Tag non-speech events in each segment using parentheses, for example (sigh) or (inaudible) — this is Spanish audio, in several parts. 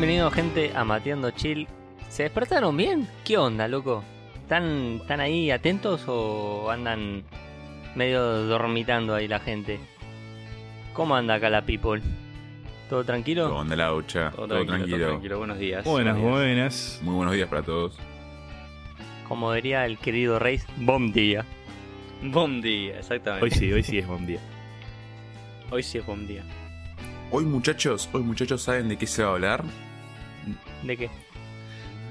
Bienvenido gente a Mateando Chill. ¿Se despertaron bien? ¿Qué onda, loco? ¿Están, ¿Están ahí atentos o andan medio dormitando ahí la gente? ¿Cómo anda acá la people? ¿Todo tranquilo? ¿Cómo anda la ucha? Todo, Todo, tranquilo, tranquilo. todo tranquilo. Buenos días. Buenas, Buenos días. buenas. Muy buenos días para todos. Como diría el querido Reis, bom día. Buen día, exactamente. Hoy sí, hoy sí es buen día. Hoy sí es buen día. Hoy muchachos, hoy muchachos saben de qué se va a hablar. ¿De qué?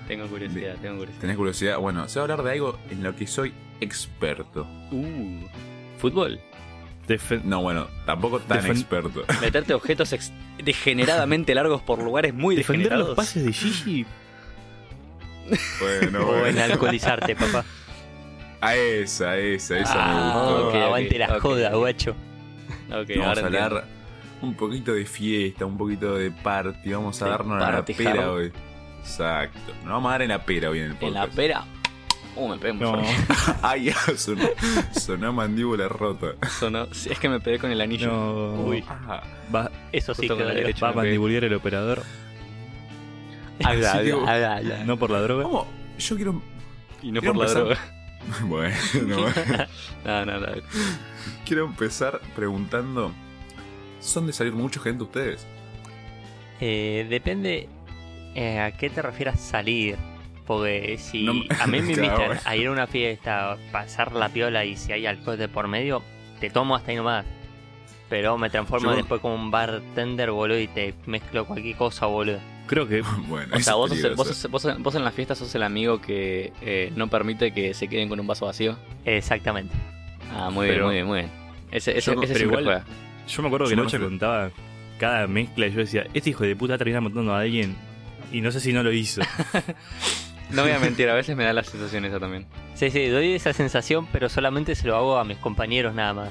Tengo curiosidad, tengo curiosidad. ¿Tenés curiosidad? Bueno, se va a hablar de algo en lo que soy experto. Uh, fútbol. No, bueno, tampoco tan Defen- experto. (laughs) Meterte objetos ex- degeneradamente largos por lugares muy Defender los degenerados. pases de Gigi. bueno, O en bueno. alcoholizarte, (laughs) papá. A esa, esa, esa Ah, me gustó. ok, aguante la ok. joda, guacho. Vamos a hablar entiendo. un poquito de fiesta, un poquito de party. Vamos a De darnos a la pera hoy. Exacto. Nos vamos a dar en la pera hoy en el En la podcast. pera. Uh, me pegué muy No, fuerte. (laughs) Ay, sonó, sonó mandíbula rota. Sonó- sí, es que me pegué con el anillo. no. Uy. Ah, Va, Eso sí que derecha. va a mandibulear el operador. Habla, habla, habla. No por la droga. ¿Cómo? Yo quiero. Y no Quiero por la droga. (laughs) Bueno, (laughs) No, no, no. quiero empezar preguntando: ¿son de salir mucha gente ustedes? Eh, depende eh, a qué te refieras salir. Porque si No- a mí me (laughs) invitan a ir a una fiesta, pasar la piola y si hay alcohol de por medio, te tomo hasta ahí nomás. Pero me transformo Yo- después como un bartender, boludo, y te mezclo cualquier cosa, boludo. Creo que (laughs) Bueno, O sea, vos, sos el- vos, peligroso. sos- vos en- vos en la fiesta sos el amigo que eh, no permite que se queden con un vaso vacío. Exactamente. Ah, muy bien, muy bien, muy bien. Ese, ese, Yo- ese pero igual- juega. yo me acuerdo que Noche contaba cada mezcla y yo decía, este hijo de puta termina matando a alguien y no sé si no lo hizo. (laughs) No voy a mentir, a veces me da la sensación esa también. Sí, sí, doy esa sensación, pero solamente se lo hago a mis compañeros nada más.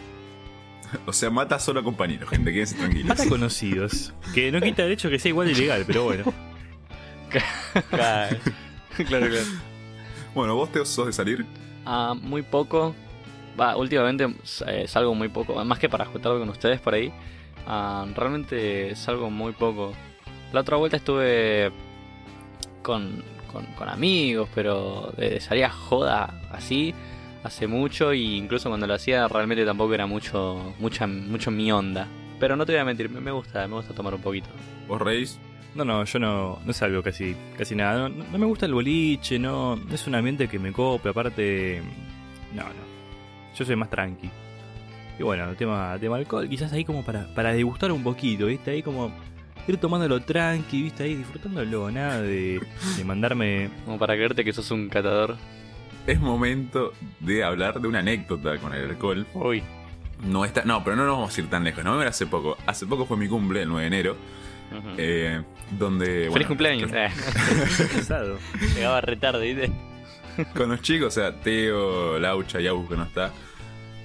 O sea, mata solo a compañeros, gente, quédense tranquilos. Mata conocidos. Que no quita el hecho que sea igual de ilegal, pero bueno. (laughs) (laughs) claro, claro. Bueno, vos te sos de salir. Ah, muy poco. Va, últimamente eh, salgo muy poco. Más que para juntarme con ustedes por ahí. ah, realmente salgo muy poco. La otra vuelta estuve con, con, con amigos, pero de, de salir a joda así hace mucho. Y incluso cuando lo hacía realmente tampoco era mucho, mucha, mucho mi onda. Pero no te voy a mentir, me, me gusta, me gusta tomar un poquito. Vos reís. No, no, yo no, no salgo casi, casi nada. No, no me gusta el boliche, no, no es un ambiente que me cope, aparte. No, no. Yo soy más tranqui. Y bueno, tema, tema alcohol, quizás ahí como para, para degustar un poquito, ¿viste? Ahí como ir tomándolo tranqui, ¿viste? Ahí disfrutándolo, nada de, de mandarme. Como para creerte que sos un catador. Es momento de hablar de una anécdota con el alcohol. Uy, No está, no, pero no nos vamos a ir tan lejos. No, hace poco. Hace poco fue mi cumple, el 9 de enero. Ujú. eh, donde. Feliz bueno, cumpleaños. (laughs) Pesado. llegaba retarde, ¿viste? Con los chicos, o sea, Teo, Laucha y Agus que no está.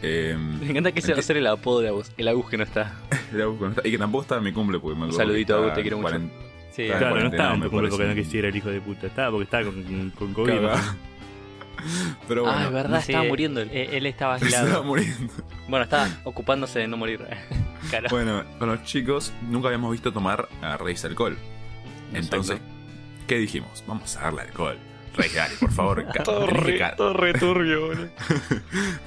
Eh, Me encanta que ese va a ser el apodo de Agus, el Agus que no está. Agus que no está, Y que tampoco estaba en mi cumple porque me acuerdo saludito, Agus, te quiero mucho. 40 Sí, Claro, Claro, no estaba en tu cumple porque no quisiera el hijo de puta, estaba porque estaba con, con COVID. (laughs) Pero bueno, ah, es verdad, Sí, estaba muriendo. él. eh, Él estaba se estaba aislado. muriendo. Bueno, estaba ocupándose de no morir. (laughs) Cara. Bueno, con los chicos nunca habíamos visto tomar a Reis alcohol. Entonces, ¿qué dijimos? Vamos a darle alcohol. Reis, dale, por favor. que ca- re turbio, (laughs) boludo.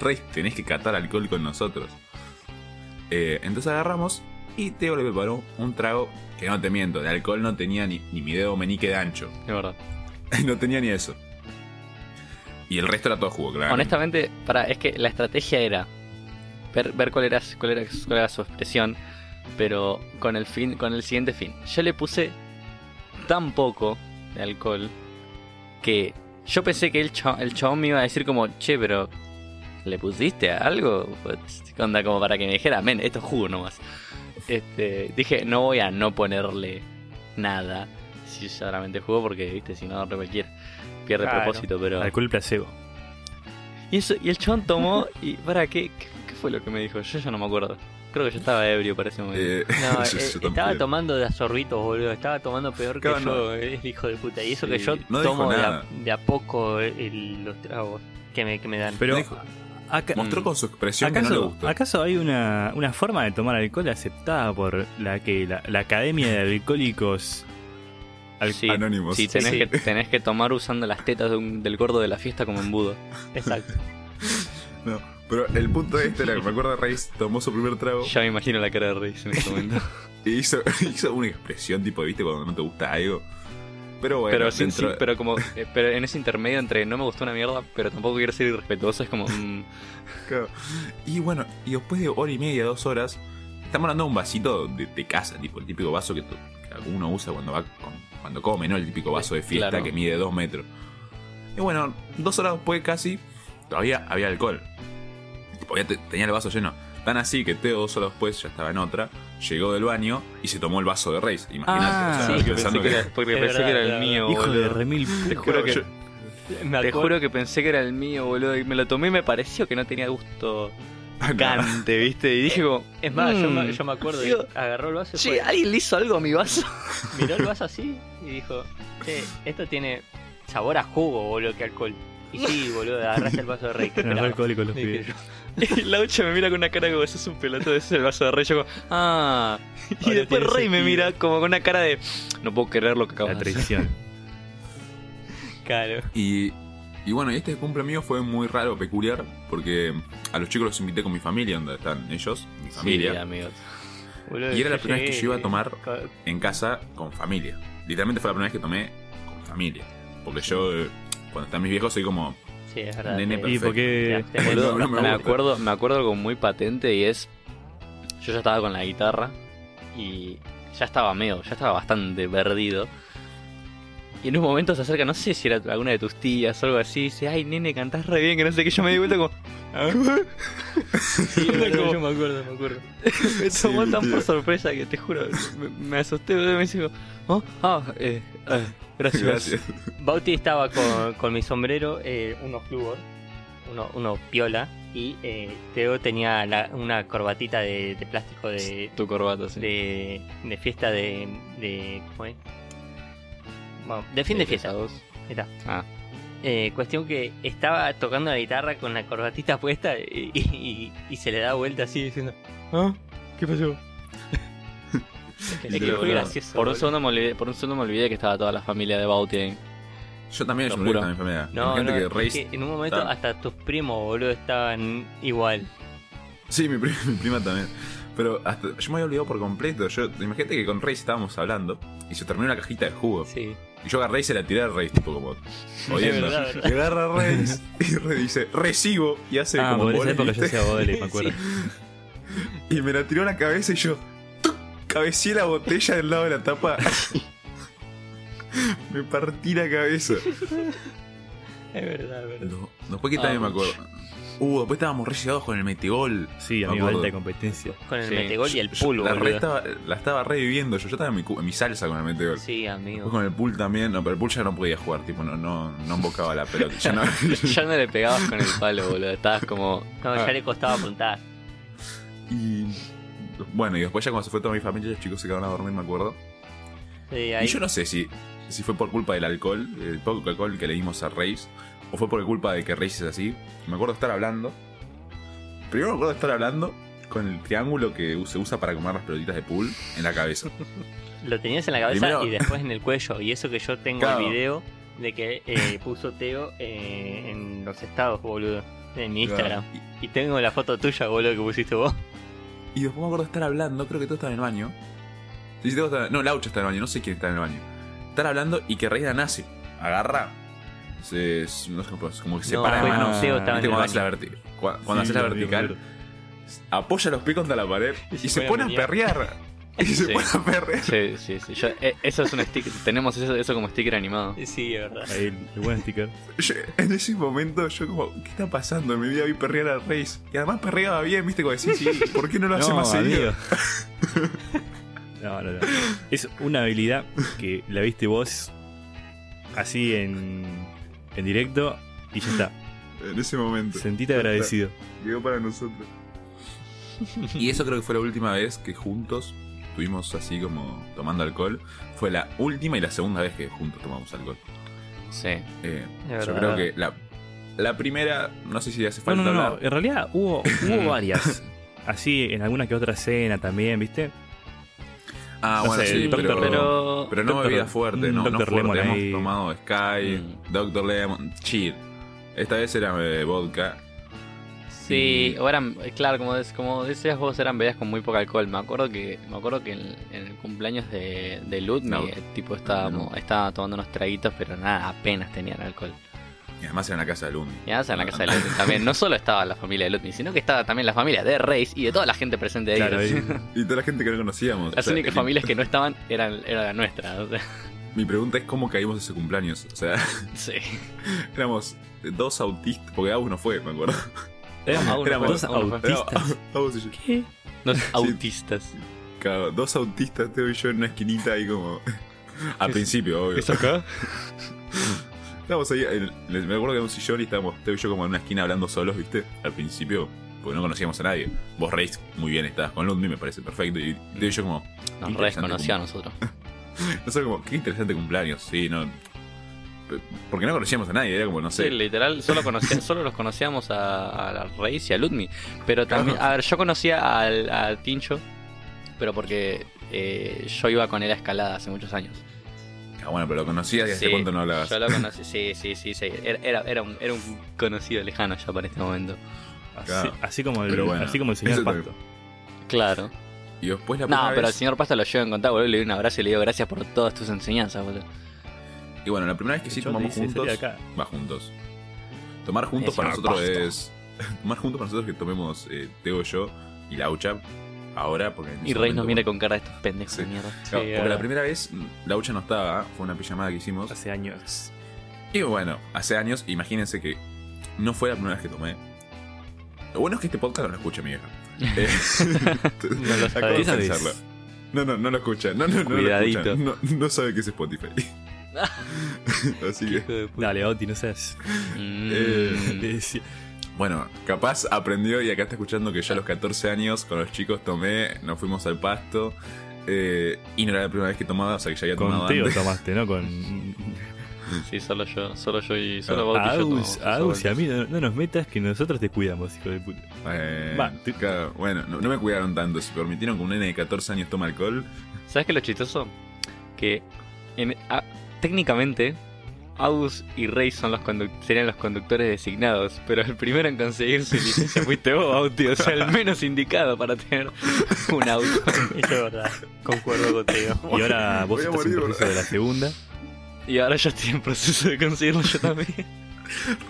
Reis, tenés que catar alcohol con nosotros. Eh, entonces agarramos y Teo le preparó un trago que no te miento, de alcohol no tenía ni, ni mi dedo menique de ancho. Es verdad. (laughs) no tenía ni eso. Y el resto era todo jugo, claro. Honestamente, para, es que la estrategia era ver, ver cuál, era, cuál, era, cuál era su expresión, pero con el fin, con el siguiente fin. Yo le puse tan poco de alcohol que yo pensé que el, cha- el chabón me iba a decir como, che, pero ¿le pusiste algo? Pues, ¿qué onda? Como para que me dijera, men, esto es jugo nomás. Este, dije, no voy a no ponerle nada si solamente jugo porque, viste, si no, re cualquiera pierde Claro. propósito, pero... Alcohol placebo. Y, eso, y el chabón tomó y para ¿qué, qué, qué fue lo que me dijo? Yo ya no me acuerdo. Creo que yo estaba ebrio para ese momento. Eh, No, (laughs) yo- eh, yo estaba tomando de a sorbitos, boludo. Estaba tomando peor que Claro, yo, el hijo de puta. Y eso que yo no tomo de a, nada. de a poco el- los tragos que me, que me dan. Pero acá, Mostró con su expresión que no le ¿acaso, gustó. ¿acaso hay una, una forma de tomar alcohol aceptada por la que la, la Academia de Alcohólicos Al- Sí, Anónimos. sí, tenés, sí. Que, tenés que tomar usando las tetas de un- del gordo de la fiesta como embudo. Exacto. (laughs) No, pero el punto de este era que me acuerdo de Reis tomó su primer trago Ya me imagino la cara de Reis en este momento. (laughs) y hizo, (laughs) hizo una expresión tipo, ¿viste? Cuando no te gusta algo. Pero bueno, pero, sí, dentro- sí, pero como eh, pero en ese intermedio entre no me gustó una mierda, pero tampoco quiero ser irrespetuoso, es como... mm, Claro. Y bueno, y después de hora y media, dos horas, estamos hablando de un vasito de, de casa, tipo el típico vaso que, que uno usa cuando va cuando come, ¿no? El típico vaso de fiesta Claro. que mide dos metros. Y bueno, dos horas después casi, todavía había alcohol. Tipo, ya te- tenía el vaso lleno. Tan así que Teo dos horas después ya estaba en otra, llegó del baño y se tomó el vaso de Reis. Imagínate, Ah, o sea, sí, que pensando pensé que era, porque Es pensé verdad, que era el mío, Hijo de remil. (laughs) Te juro que, Yo- te juro que pensé que era el mío, boludo, y me lo tomé y me pareció que no tenía gusto (laughs) Ah, picante, ¿viste? Y dije como... Es más, yo, "Mm". me, yo me acuerdo, Digo, agarró el vaso y fue- ¿alguien le hizo algo a mi vaso? (laughs) miró el vaso así y dijo, che, esto tiene sabor a jugo, boludo, que alcohol. Y sí, boludo, agarraste el vaso de Rey. ¿qué No, alcohólico los pibes. Y la ucha me mira con una cara como ese es un pelotudo, ese es el vaso de rey. Yo como, ah. (laughs) Y Ahora después Rey me sentido. mira como con una cara de, no puedo creer lo que acabo La de hacer. traición. (laughs) Claro. Y, y bueno, y este cumple mío fue muy raro, peculiar, porque a los chicos los invité con mi familia, donde están ellos, mi Sí, familia, amigos. Boludo, Y era la primera vez que yo iba a tomar- en casa con familia. Literalmente fue la primera vez que tomé con familia. Porque yo, eh, cuando están mis viejos, soy como, Sí, es verdad. Nene perfecto. Y porque. Boludo, No, me acuerdo, me acuerdo algo muy patente y es, yo ya estaba con la guitarra y ya estaba medio, ya estaba bastante perdido. Y en un momento se acerca, no sé si era alguna de tus tías o algo así, y dice, ay nene, cantás re bien, que no sé qué, yo me di vuelta como, Sí, como- (laughs) yo me acuerdo, me acuerdo. (laughs) me tomó Sí, tan tío. por sorpresa que te juro, me, me asusté, me dice, oh, ah, eh, eh, gracias. gracias. Bauti estaba con, con mi sombrero, eh, uno flúor, uno, uno piola, y eh, Teo tenía la- una corbatita de, de plástico de, Tu corbata, sí. de, de fiesta de, de. ¿Cómo es? Bueno, de fin de fiesta. Está. Ah, Eh, cuestión que estaba tocando la guitarra con la corbatita puesta y, y- y se le da vuelta así diciendo, ¿ah? ¿Qué pasó? (laughs) es que fue gracioso. por un, segundo me olvidé, por un segundo me olvidé que estaba toda la familia de Bauti ahí. Yo también, yo me mi familia. No, Gente no, que es Reis- que en un momento hasta tus primos, boludo, estaban igual. Sí, mi, pri- (laughs) mi prima también. Pero hasta, yo me había olvidado por completo. Yo, imagínate que con Reis estábamos hablando y se terminó la cajita de jugo. Sí. Y yo agarré y se la tiré a Reis, tipo como verdad. Y agarra a Reis y Reis dice, recibo. Y hace Ah, como por esa época yo hacía vole, me (laughs) acuerdo. (laughs) Y me la tiró a la cabeza y yo ¡tuc! cabeceé la botella del lado de la tapa. (laughs) me partí la cabeza. Es verdad, es verdad. No, después que también me acuerdo. Uh, después estábamos re llegados con el metegol. Sí, amigo, acuerdo. alta competencia. Con el Sí. metegol y el Yo pool, la, re boludo. estaba, la estaba reviviendo yo. Yo estaba en mi, en mi salsa con el metegol. Sí, Después amigo. con el pool también. No, pero el pool ya no podía jugar, tipo, no, no, no embocaba la pelota. Ya no- (laughs) ya no le pegabas con el palo, boludo. Estabas como. No, ya le costaba apuntar. y bueno, y después ya cuando se fue toda mi familia, los chicos se quedaron a dormir, me acuerdo. Sí, ahí. Y yo no sé si, si fue por culpa del alcohol, el poco alcohol que le dimos a Reis, o fue por culpa de que Reis es así. Me acuerdo estar hablando. Primero me acuerdo estar hablando con el triángulo que se usa para comer las pelotitas de pool en la cabeza. (laughs) Lo tenías en la cabeza Primero- y después en el cuello. Y eso que yo tengo Claro. el video de que eh, puso Teo eh, en los estados, boludo. En mi Instagram. Y tengo la foto tuya, boludo, que pusiste vos. Y después me acuerdo estar hablando, creo que todo estaba en el baño. Sí, sí, todo estaba- no, Laucha está en el baño, no sé quién está en el baño. Estar hablando y que Reis la nace. Agarra. Es- no sé cómo, como que se No, para de fue manos. Teo estaba en ¿Viste el cuando haces la, baño. verti- cua- cuando Sí, haces la lo vi, vertical? apoya los pies contra la pared Y y, se se pone a perrear. Y se Sí. pone a perrear. Sí, sí, sí. Yo- eh, eso es un sticker. Tenemos eso, eso como sticker animado. Sí, es verdad. Ahí, el, buen sticker. Yo- en ese momento yo como, ¿qué está pasando? En mi vida vi perrear a Reis. Y además perreaba bien, viste, como decís, sí, ¿por qué no lo hace más seguido? (laughs) no, no, no. Es una habilidad que la viste vos así en, en directo y ya está. (laughs) En ese momento. Sentite agradecido. Quedó para nosotros. Y eso creo que fue la última vez que juntos estuvimos así como tomando alcohol. Fue la última y la segunda vez que juntos tomamos alcohol. Sí. Eh, yo creo que la, la primera, no sé si hace No, falta no, no, hablar. En realidad hubo, hubo (laughs) varias. Así en alguna que otra escena también, ¿viste? Ah, No bueno, sé, sí, el pero, pero, Pero- no Dr. bebida fuerte, no, un no fuerte. Lemon Hemos ahí. tomado Sky, Mm. Dr. Lemon, chill. Esta vez era eh, vodka. Sí, o eran, claro, como, como decías vos, eran bebidas con muy poco alcohol. Me acuerdo que me acuerdo que en, en el cumpleaños de, de Ludmi, No. eh, tipo, estábamos, estaba tomando unos traguitos, pero nada, apenas tenían alcohol. Y además era en la casa de Lumi. Y además en la casa de Ludmi también, no solo estaba la familia de Ludmi, sino que estaba también la familia de Reis y de toda la gente presente ahí. Claro. Y toda la gente que no conocíamos. Las O sea, únicas mi- familias que no estaban eran, era la nuestra. o sea, Mi pregunta es cómo caímos ese cumpleaños. O sea, sí. (laughs) éramos dos autistas, porque Agus no fue, me acuerdo. Éramos dos autistas. Agus y yo. ¿Qué? Los autistas. Claro, dos autistas, Teo y yo en una esquinita ahí como... (laughs) Al principio, obvio. acá? (laughs) Estábamos ahí, en- me acuerdo que en un sillón y estábamos Teo y yo como en una esquina hablando solos, ¿viste? Al principio, porque no conocíamos a nadie. Vos, Reis, muy bien estabas con Ludmi, me parece perfecto. Y Teo y yo como... Nos Interesante reconocía a nosotros. (laughs) Nosotros como, qué interesante cumpleaños, sí, no... P- Porque no conocíamos a nadie, era como, no sé... Sí, literal, solo, conocía, (laughs) solo los conocíamos a, a la Reis y a Ludmi. Pero también, a ver, yo conocía al, a Tincho, pero porque eh, yo iba con él a escalada hace muchos años. Ah, bueno, pero lo conocías y hace Sí, cuánto no hablabas. Yo lo conocí, (laughs) sí, sí, sí, sí. Era, era, un, era un conocido lejano ya para este momento. Así, Claro. así como el, Pero bueno, así como el señor Pasto. Claro. Y después la No, pero al señor Pasta lo llevo en contacto, boludo, le doy un abrazo y le digo gracias por todas tus enseñanzas, boludo. Y bueno, la primera vez que sí tomamos dice, juntos... Va, juntos. Tomar juntos para nosotros Pasto. es... (laughs) Tomar juntos para nosotros que tomemos eh, Teo, yo y Laucha. Ahora, porque... Y Rey nos mira con cara de estos pendejos Sí. de mierda. Claro, Sí, porque ahora. la primera vez Laucha no estaba, fue una pijamada que hicimos. Hace años. Y bueno, hace años, imagínense que no fue la primera vez que tomé. Lo bueno es que este podcast no lo escucha mi vieja. (laughs) Eh, No lo (laughs) sabes. pensarlo. No, no, no lo escucha. No, no, no lo escucha. No, no sabe qué es Spotify. (laughs) Así que. Dale, Oti, no seas. Mm. Eh, bueno, capaz aprendió y acá está escuchando que yo a los 14 años con los chicos tomé, nos fuimos al pasto. eh, y no era la primera vez que tomaba, o sea que ya había tomado Con Teo antes. tomaste, ¿no? Con. Sí, solo yo, solo yo y solo Ah, vos y yo Agus, tomamos Agus y a mí no, no nos metas que nosotros te cuidamos, hijo de puta. Eh, Va, tú- claro, bueno, no, no me cuidaron tanto. Si permitieron que un nene de 14 años tome alcohol, ¿Sabes qué es lo chistoso? Que en, a- técnicamente Agus y Rey son los serían los conductores designados, pero el primero en conseguir su licencia fuiste vos, Bauti, o sea, el menos indicado para tener un auto. (laughs) Eso es verdad. Concuerdo contigo. Y ahora vos estás en morir, proceso de la segunda. Y ahora yo estoy en proceso de conseguirlo yo también.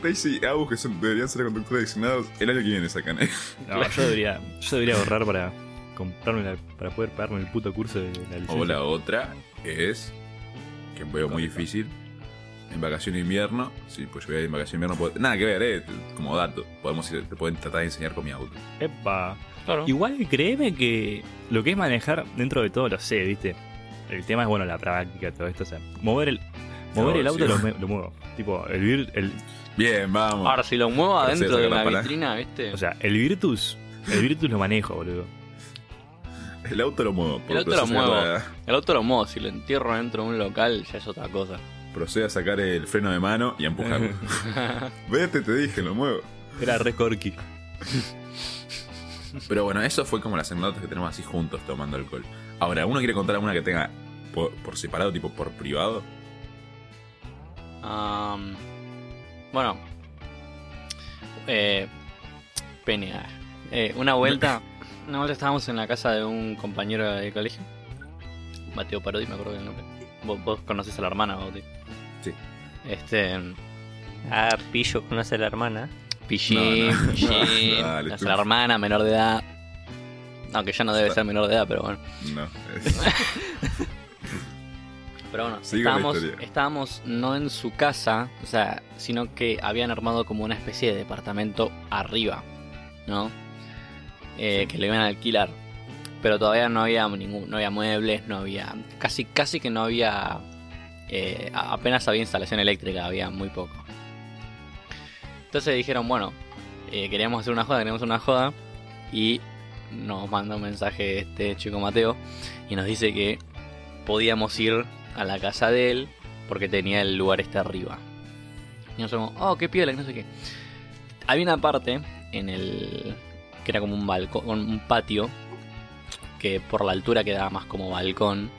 Daisy y Agus, que son- deberían ser conductores designados, el año que viene sacan. ¿eh? No, yo debería, yo debería ahorrar para comprarme la- para poder pagarme el puto curso de la licencia. O la otra es, que veo muy difícil, en vacación de invierno, sí, pues yo voy a ir en vacación de invierno, puedo- nada que ver, eh, como dato, podemos ir- te pueden tratar de enseñar con mi auto. Epa. Claro. Igual créeme que lo que es manejar dentro de todo lo sé, ¿viste? El tema es, bueno, la práctica, todo esto. O sea, mover el, mover No, el auto sí. lo, me- lo muevo. Tipo, el, vir- el Bien, vamos. Ahora, si lo muevo adentro de la vitrina, ¿viste? O sea, el Virtus, el Virtus lo manejo, boludo. El auto lo muevo. El auto lo muevo. la- el auto lo muevo, si lo entierro dentro de un local, ya es otra cosa. Procede a sacar el freno de mano y a empujarlo. (laughs) Vete, te dije, lo muevo. Era re corky. Pero bueno, eso fue como las anécdotas que tenemos así juntos tomando alcohol. Ahora, ¿uno quiere contar alguna que tenga por, por separado, tipo por privado? Am, bueno. Eh, pene. Eh, una vuelta. (laughs) Una vuelta estábamos en la casa de un compañero de colegio. Mateo Parodi, me acuerdo del nombre. Vos, vos conocés a la hermana, Bauti. Sí. Este. Ah, Pillo conoce a la hermana. Pichín, No, no. (laughs) Dale, nuestra tú. hermana, menor de edad. Aunque ya no debe ser menor de edad, pero bueno. No. es- (laughs) Pero bueno, la estábamos no en su casa, o sea, sino que habían armado como una especie de departamento arriba, ¿no? Eh, Que le iban a alquilar. Pero todavía no había ningún, no había muebles, no había. Casi, casi que no había. Eh, apenas había instalación eléctrica, había muy poco. Entonces dijeron, bueno, eh, queríamos hacer una joda, queríamos una joda. Y nos manda un mensaje este chico Mateo. Y nos dice que podíamos ir a la casa de él porque tenía el lugar este arriba. Y nosotros como, oh, qué piola, que no sé qué. Había una parte en el. que era como un balcón, un patio, que por la altura quedaba más como balcón.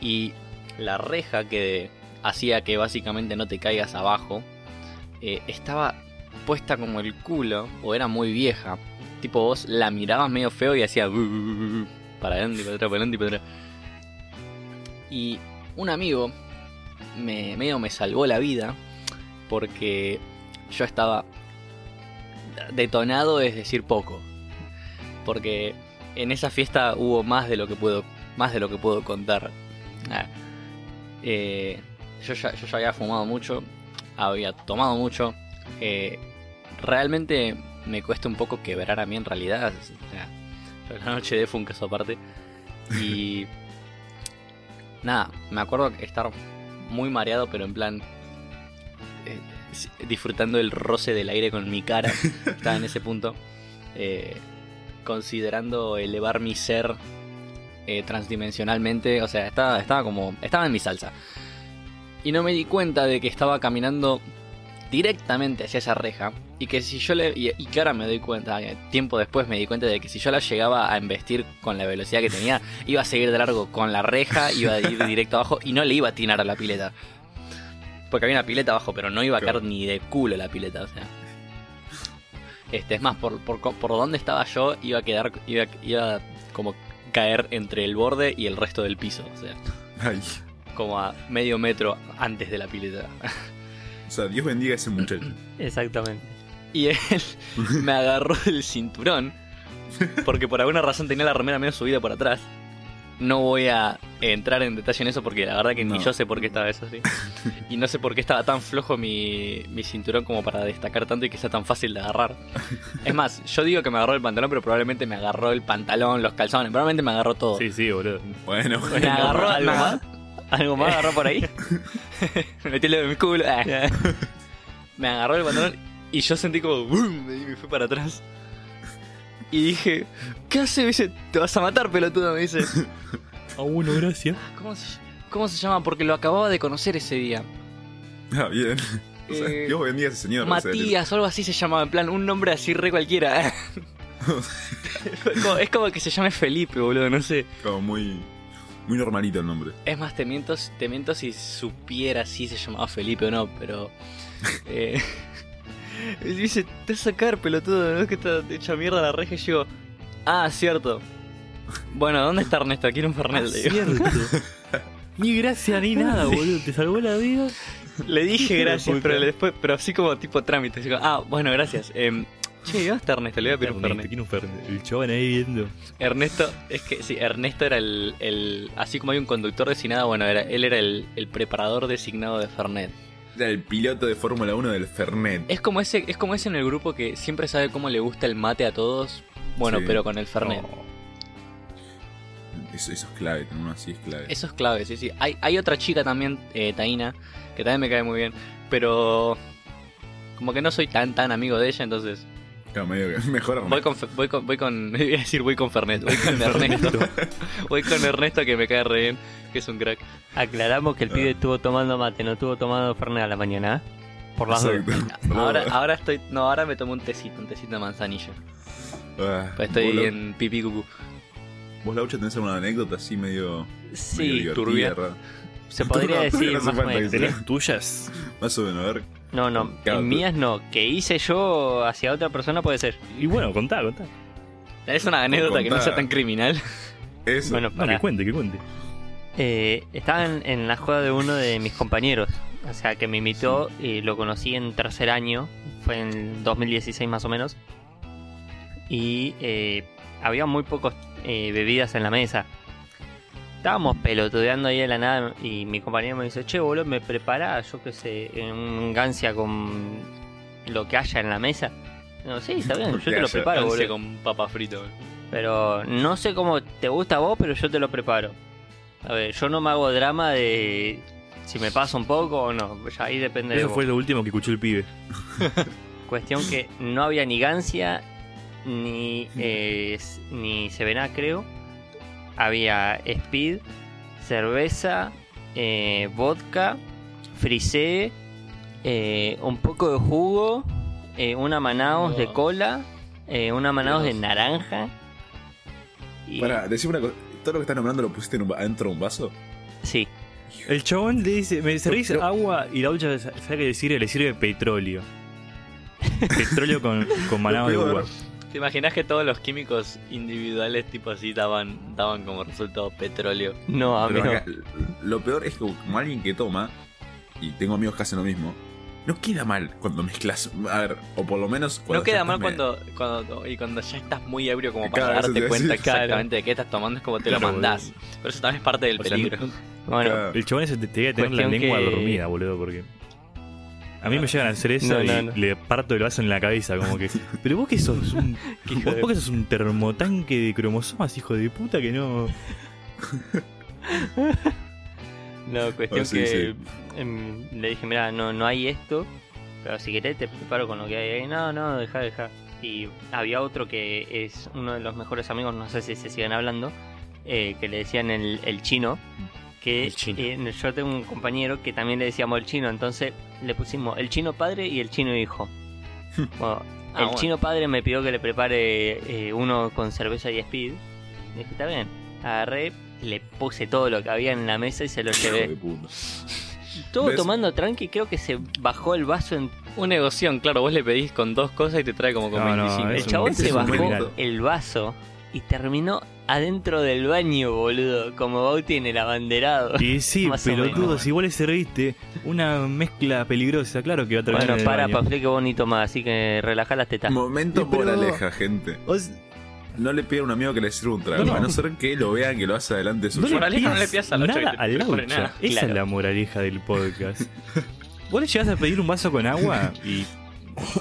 Y la reja que hacía que básicamente no te caigas abajo eh, estaba puesta como el culo o era muy vieja. Tipo vos la mirabas medio feo y hacía para adelante para atrás, para adelante para atrás. Y un amigo me, medio me salvó la vida porque yo estaba detonado, es decir, poco. Porque en esa fiesta hubo más de lo que puedo, más de lo que puedo contar. Eh, yo, ya, yo ya había fumado mucho, había tomado mucho. eh, realmente me cuesta un poco quebrar a mí en realidad. O sea, la noche de fue un caso aparte. Y (laughs) nada, me acuerdo estar muy mareado, pero en plan eh, disfrutando el roce del aire con mi cara. (laughs) Estaba en ese punto. eh, considerando elevar mi ser eh, transdimensionalmente. O sea, estaba, estaba como. Estaba en mi salsa. Y no me di cuenta de que estaba caminando directamente hacia esa reja. Y que si yo le. Y, y que ahora me doy cuenta, eh, tiempo después me di cuenta de que si yo la llegaba a embestir con la velocidad que tenía, (laughs) iba a seguir de largo con la reja, iba a ir (laughs) directo abajo y no le iba a atinar a la pileta. Porque había una pileta abajo, pero no iba a caer Claro. ni de culo la pileta, o sea. Este, es más, por, por, por donde estaba yo, iba a quedar. Iba, iba como caer entre el borde y el resto del piso, o sea, Ay. como a medio metro antes de la pileta. O sea, Dios bendiga a ese muchacho. Exactamente. Y él (laughs) me agarró del cinturón. Porque por alguna razón tenía la remera medio subida por atrás. No voy a entrar en detalle en eso porque la verdad que ni yo sé por qué estaba eso así. (laughs) Y no sé por qué estaba tan flojo mi, mi cinturón como para destacar tanto y que sea tan fácil de agarrar. (laughs) Es más, yo digo que me agarró el pantalón, pero probablemente me agarró el pantalón, los calzones, probablemente me agarró todo. Sí, sí, boludo. Bueno, Me bueno. agarró, ¿Algo me más? ¿Algo más agarró por ahí? (laughs) me metí el dedo en mi culo. ah. me agarró el pantalón y yo sentí como boom, y me fui para atrás. Y dije, ¿qué hace? Me dice, te vas a matar, pelotudo, me dice. (laughs) Ah, bueno, gracias. ¿Cómo se, ¿Cómo se llama? Porque lo acababa de conocer ese día. Ah, bien. (laughs) O sea, Eh, Dios bendiga a ese señor. Matías o algo así se llamaba, en plan, un nombre así re cualquiera. (laughs) Como- es como que se llame Felipe, boludo, no sé. como muy. Muy normalito el nombre. Es más, te miento, te miento si supiera si se llamaba Felipe o no, pero. Eh, y dice, te vas a sacar, pelotudo, ¿no? Es que está hecha mierda la reja. Y yo, ah, cierto. Bueno, ¿dónde está Ernesto? Quiero un Fernet, le digo. cierto. Ni gracia ni nada, boludo. Te salvó la vida. Le dije (laughs) gracias, pero le- después, pero así como tipo trámite. como, ah, bueno, gracias. Em, che, ¿dónde está Ernesto? Le voy a pedir un Fernet. quiero un Fernet. El chaval ahí viendo. Ernesto, es que sí, Ernesto era el, el- Así como hay un conductor designado, bueno, era, él era el, el preparador designado de Fernet. El piloto de Fórmula 1 del Fernet. Es como ese, es como ese en el grupo que siempre sabe cómo le gusta el mate a todos. Bueno, Sí. pero con el Fernet. Oh. Eso, eso es clave, tener uno así es clave. Eso es clave, sí, sí. Hay, hay otra chica también, eh, Taina, que también me cae muy bien. Pero como que no soy tan tan amigo de ella, entonces Claro, medio que (laughs) mejor voy con voy con voy (laughs) con iba a decir voy con Fernet, voy con (laughs) Ernesto. voy con Ernesto que me cae re bien, que es un crack. Aclaramos que el pibe estuvo tomando mate, no estuvo tomando Fernet a la mañana. ¿eh? Por las. Ahora ahora estoy no, ahora me tomo un tecito, un tecito de manzanilla. Ah, Pues estoy en pipí cucú. ¿Vos, Laucha, tenés alguna anécdota así medio. medio Sí, divertida, turbia. se podría No, decir no más o menos. ¿Tenés tuyas? Más o menos, a ver. No, no, Claro, en mías no. Que hice yo hacia otra persona puede ser. Y bueno, contá, contá. ¿Tenés una anécdota que no sea tan criminal? Eso. Bueno, No, pará. que cuente, que cuente. Eh, estaba en, en la joda de uno de mis compañeros. O sea, que me invitó y lo conocí en tercer año. Fue en 2016 más o menos. Y eh, había muy pocos eh, bebidas en la mesa. Estábamos pelotudeando ahí de la nada y mi compañero me dice, che, boludo, me prepara, yo qué sé, un gancia con lo que haya en la mesa. No, sí, está bien, (laughs) yo te lo preparo, boludo. con papa frito. Pero no sé cómo te gusta a vos, pero yo te lo preparo. A ver, yo no me hago drama de si me pasa un poco o no. Ya ahí depende de Eso vos. fue lo último que escuchó el pibe. (laughs) Cuestión que no había ni gancia ni eh, ni Sevená, creo. Había Speed, cerveza, eh, vodka, frisé, eh, un poco de jugo, eh, una Manaos de cola, eh, una Manaos de naranja Y- Para, decime una cosa. ¿Todo lo que estás nombrando lo pusiste en un, adentro de un vaso? Sí, El chabón le dice, me servís Pero- agua y la olla, ¿sabes qué decir? Le sirve petróleo. (laughs) petróleo con, con manado de uva. ¿Te imaginas que todos los químicos individuales tipo así daban, daban como resultado petróleo? no, amigo. acá, lo peor es que como alguien que toma, y tengo amigos que hacen lo mismo, no queda mal cuando mezclas. A ver, o por lo menos cuando. no queda mal me- cuando, cuando y cuando ya estás muy ebrio como para Claro, te darte cuenta exactamente de qué estás tomando es como te Claro, lo mandás. Pero eso también es parte del O sea, peligro. Bueno, Claro. El chabón ese te debe tener la lengua que- dormida, boludo, porque. A mí me llegan a hacer eso No, y no, no. le parto el vaso en la cabeza, como que. (laughs) Pero vos que sos un. (laughs) Vos, de- vos que sos un termotanque de cromosomas, hijo de puta, que no. no, cuestión Oh, sí, que sí. em, le dije, mira, no, no hay esto, pero si querés te preparo con lo que hay ahí. No, no, deja, deja. Y había otro que es uno de los mejores amigos, no sé si se siguen hablando, eh, que le decían el, el chino. Que El chino. eh, yo tengo un compañero que también le decíamos el chino, entonces le pusimos el chino padre y el chino hijo. (laughs) Bueno, Ah, el bueno. chino padre me pidió que le prepare eh, uno con cerveza y speed. Y dije, está bien. Agarré, le puse todo lo que había en la mesa y se lo llevé. Todo ¿Ves? tomando tranqui, creo que se bajó el vaso en... Un negoción, claro, vos le pedís con dos cosas y te trae como con No, no, 25. es El chabón ese se bajó el vaso y terminó adentro del baño, boludo. Como Bauti en el abanderado. Y sí, (laughs) pelotudo, si vos le serviste una mezcla peligrosa, claro que va a terminar Bueno, en el para, baño. Pafle, que bonito más, así que relaja las tetas. Momento Y pero- moraleja, gente. O sea, No le pida a un amigo que le sirva un trago, No, no. a no ser que lo vean que lo hace adelante de su no le Moraleja, no le pidas ocho que nada al gaucho. nada. Esa Claro. es la moraleja del podcast. vos le llegás a pedir un vaso con agua y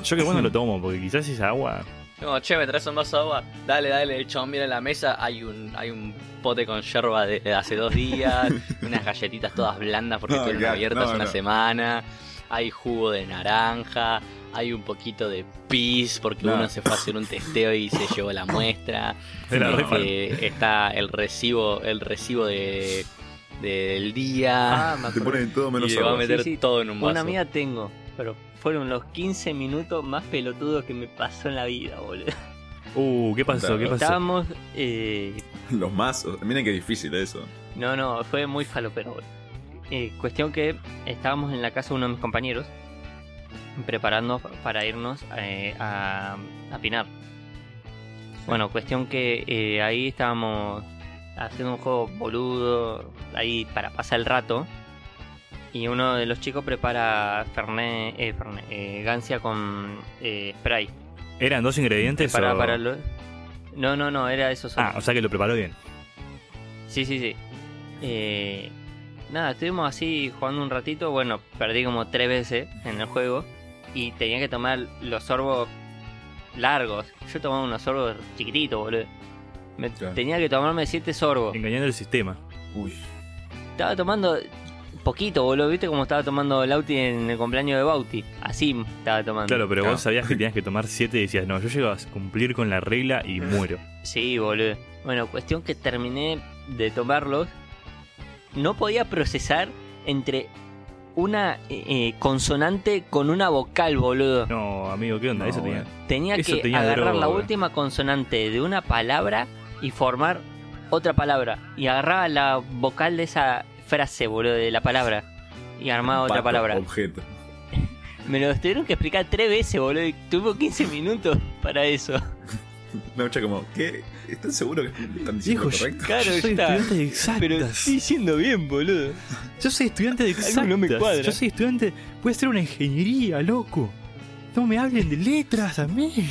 yo que bueno lo tomo, porque quizás esa agua... No, che, me traes un vaso de agua. Dale, dale, el chabón mira en la mesa. Hay un, hay un pote con yerba de, de hace dos días. (laughs) unas galletitas todas blandas porque No, estuvieron abiertas no, una no. semana. Hay jugo de naranja. Hay un poquito de pis porque No. uno se fue a hacer un testeo y se llevó la muestra. (laughs) Era re fan. Eh, está el recibo, el recibo de del día. Ah, me Te ponen todo menos y le va a agua. meter Sí, sí. todo en un vaso. Una amiga tengo, pero fueron los 15 minutos más pelotudos que me pasó en la vida, boludo. Uh, ¿qué pasó? ¿Qué pasó? Estábamos... Eh, Los más. Miren qué difícil eso. No, no, fue muy falopero. boludo. Eh, cuestión que estábamos en la casa de uno de mis compañeros preparando para irnos eh, a, a Pinar. Bueno, cuestión que eh, ahí estábamos haciendo un juego boludo, ahí para pasar el rato. Y uno de los chicos prepara Fernet, eh, Fernet, eh, Gancia con eh, spray. ¿Eran dos ingredientes Para, o...? para lo- No, no, no, era eso solo. Ah, o sea que lo preparó bien. Sí, sí, sí. Eh, nada, estuvimos así jugando un ratito. Bueno, perdí como tres veces en el juego. Y tenía que tomar los sorbos largos. Yo tomaba unos sorbos chiquititos, boludo. Me- Claro. Tenía que tomarme siete sorbos. Engañando el sistema. Uy. Estaba tomando poquito, boludo. ¿Viste cómo estaba tomando Lauti en el cumpleaños de Bauti? Así estaba tomando. Claro, pero Claro. vos sabías que tenías que tomar siete y decías, no, yo llego a cumplir con la regla y (laughs) muero. Sí, boludo. Bueno, cuestión que terminé de tomarlos. No podía procesar entre una eh, eh, consonante con una vocal, boludo. No, amigo, ¿qué onda? No, Eso tenía... bueno. Tenía eso que tenía agarrar la última consonante de una palabra y formar otra palabra. Y agarraba la vocal de esa frase, boludo, de la palabra. Y armaba otra Pato, palabra. Objeto. (laughs) Me lo tuvieron que explicar tres veces, boludo. Y tuvo 15 minutos para eso. (laughs) Me escucha como, ¿qué? ¿Están seguros que están diciendo correcto? Claro, yo soy está. estudiante de exactas. Pero estoy diciendo bien, boludo. Yo soy estudiante de (laughs) Algo exactas. no me cuadra. Yo soy estudiante... A hacer una ingeniería, loco. No me hablen de letras a mí.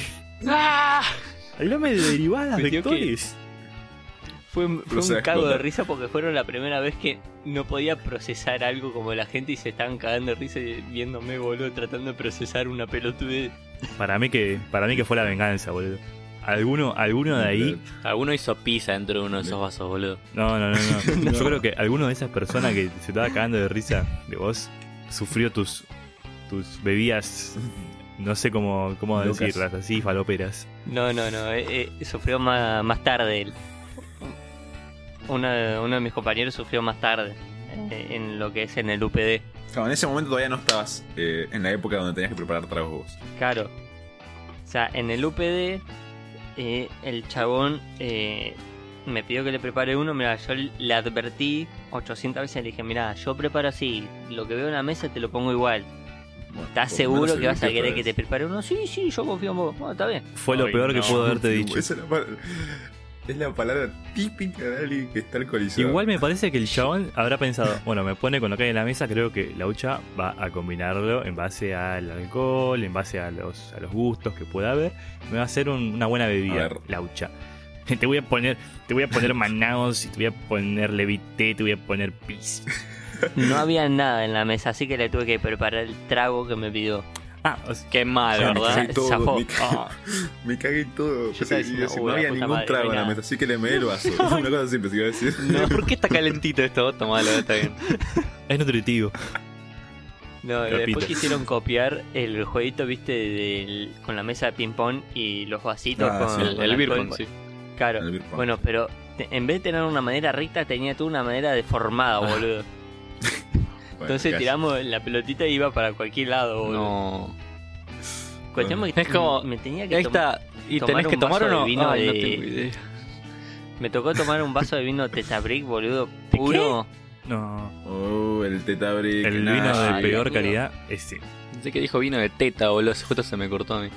Hablame de derivadas, vectores. Fue, un cago de risa porque fueron la primera vez que no podía procesar algo como la gente y se estaban cagando de risa viéndome, boludo, tratando de procesar una pelotudez. Para mí que para mí que fue la venganza, boludo. Alguno, alguno de ahí. Alguno hizo pizza dentro de uno de esos vasos, boludo. No, no, no, no. (laughs) Yo creo que alguno de esas personas que se estaba cagando de risa de vos sufrió tus tus bebidas, no sé cómo, cómo decirlas, así faloperas. No, no, no, eh, eh, sufrió más, más tarde él. Uno, de- uno de mis compañeros sufrió más tarde eh, en lo que es en el UPD. Claro, en ese momento todavía no estabas eh, en la época donde tenías que preparar tragos vos. Claro. O sea, en el UPD, eh, el chabón eh, me pidió que le prepare uno, mira, yo le advertí 800 veces, le dije, mira, yo preparo así, lo que veo en la mesa te lo pongo igual. Bueno, ¿Estás seguro que vas a querer que te prepare uno? Sí, sí, yo confío en vos. Bueno, está bien. Fue lo Ay, peor que pudo haberte (laughs) dicho. Es la palabra típica de alguien que está alcoholizado. Igual me parece que el chabón habrá pensado, bueno, me pone con lo que hay en la mesa, creo que la ucha va a combinarlo en base al alcohol, en base a los, a los gustos que pueda haber. Me va a hacer un- una buena bebida, la ucha. (laughs) Te voy a poner, te voy a poner manaos, te voy a poner levité, te voy a poner pis. No había nada en la mesa, así que le tuve que preparar el trago que me pidió. Ah, Qué mal, me ¿verdad? cagué todo, Zafó. me, ca- (laughs) me cagué todo. Yo Pensé que "Uy, no había ningún madre, trago en la nada". mesa, así que le me el vaso. (laughs) Una cosa simple, se iba a decir. (laughs) No, ¿Por qué está calentito esto? Tomalo, está bien. es nutritivo. No, Repito. después quisieron copiar el jueguito, viste, del- con la mesa de ping-pong y los vasitos Ah, con, sí. El, con el beer alcohol. pong, sí. Claro. El beer pong. Bueno, pero te- en vez de tener una manera recta, tenía toda una manera deformada, boludo. Bueno, Entonces tiramos la pelotita y iba para cualquier lado, boludo. No. Cuestión que Es como- me tenía que Ahí está. ¿Y tomar tenés que un tomar o vaso de no? vino Ay, no de- tengo idea. Me tocó tomar un vaso de vino Tetabric, boludo, puro. No, Oh, el teta brick. el nah, vino de ay, peor calidad, ese. Pensé que dijo vino de teta, boludo. Justo se me cortó a mí.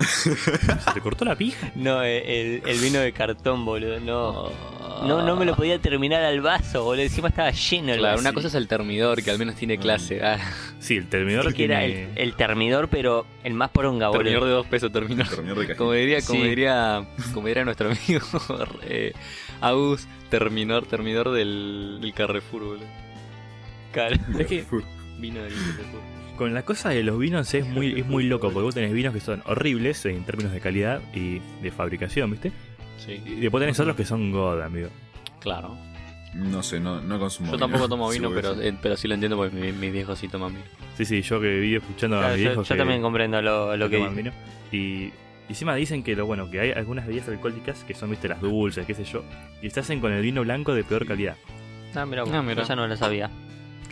¿Se te cortó la pija? No, el, el vino de cartón, boludo, no. No, no me lo podía terminar al vaso, boludo. Encima estaba lleno el Claro, vaso. una cosa es el termidor, que al menos tiene clase. Ah, Sí, el terminador Es que era tiene... el, el termidor, pero el más poronga, boludo. termidor de dos pesos, terminó. De Como diría, como Sí. diría, como diría nuestro amigo (laughs) eh, Agus, terminor, terminor del, del Carrefour, boludo. Claro. (laughs) Es que Vino del Carrefour. Con la cosa de los vinos es muy, es muy loco, porque vos tenés vinos que son horribles en términos de calidad y de fabricación, ¿viste? Sí, Y después tenés otros que son god, amigo. claro. No sé, no, no consumo Yo vino. tampoco tomo vino, Sí, pero, sí. eh, pero sí lo entiendo porque mi, mi viejo sí toma vino. Sí, sí, yo que viví escuchando a mis yo, viejos yo que- también comprendo lo, lo que toman vino. Y encima dicen que lo bueno, que hay algunas bebidas alcohólicas que son, viste, las dulces, qué sé yo, y se hacen con el vino blanco de peor calidad. Ah, mira, Ah, mira. esa no lo sabía.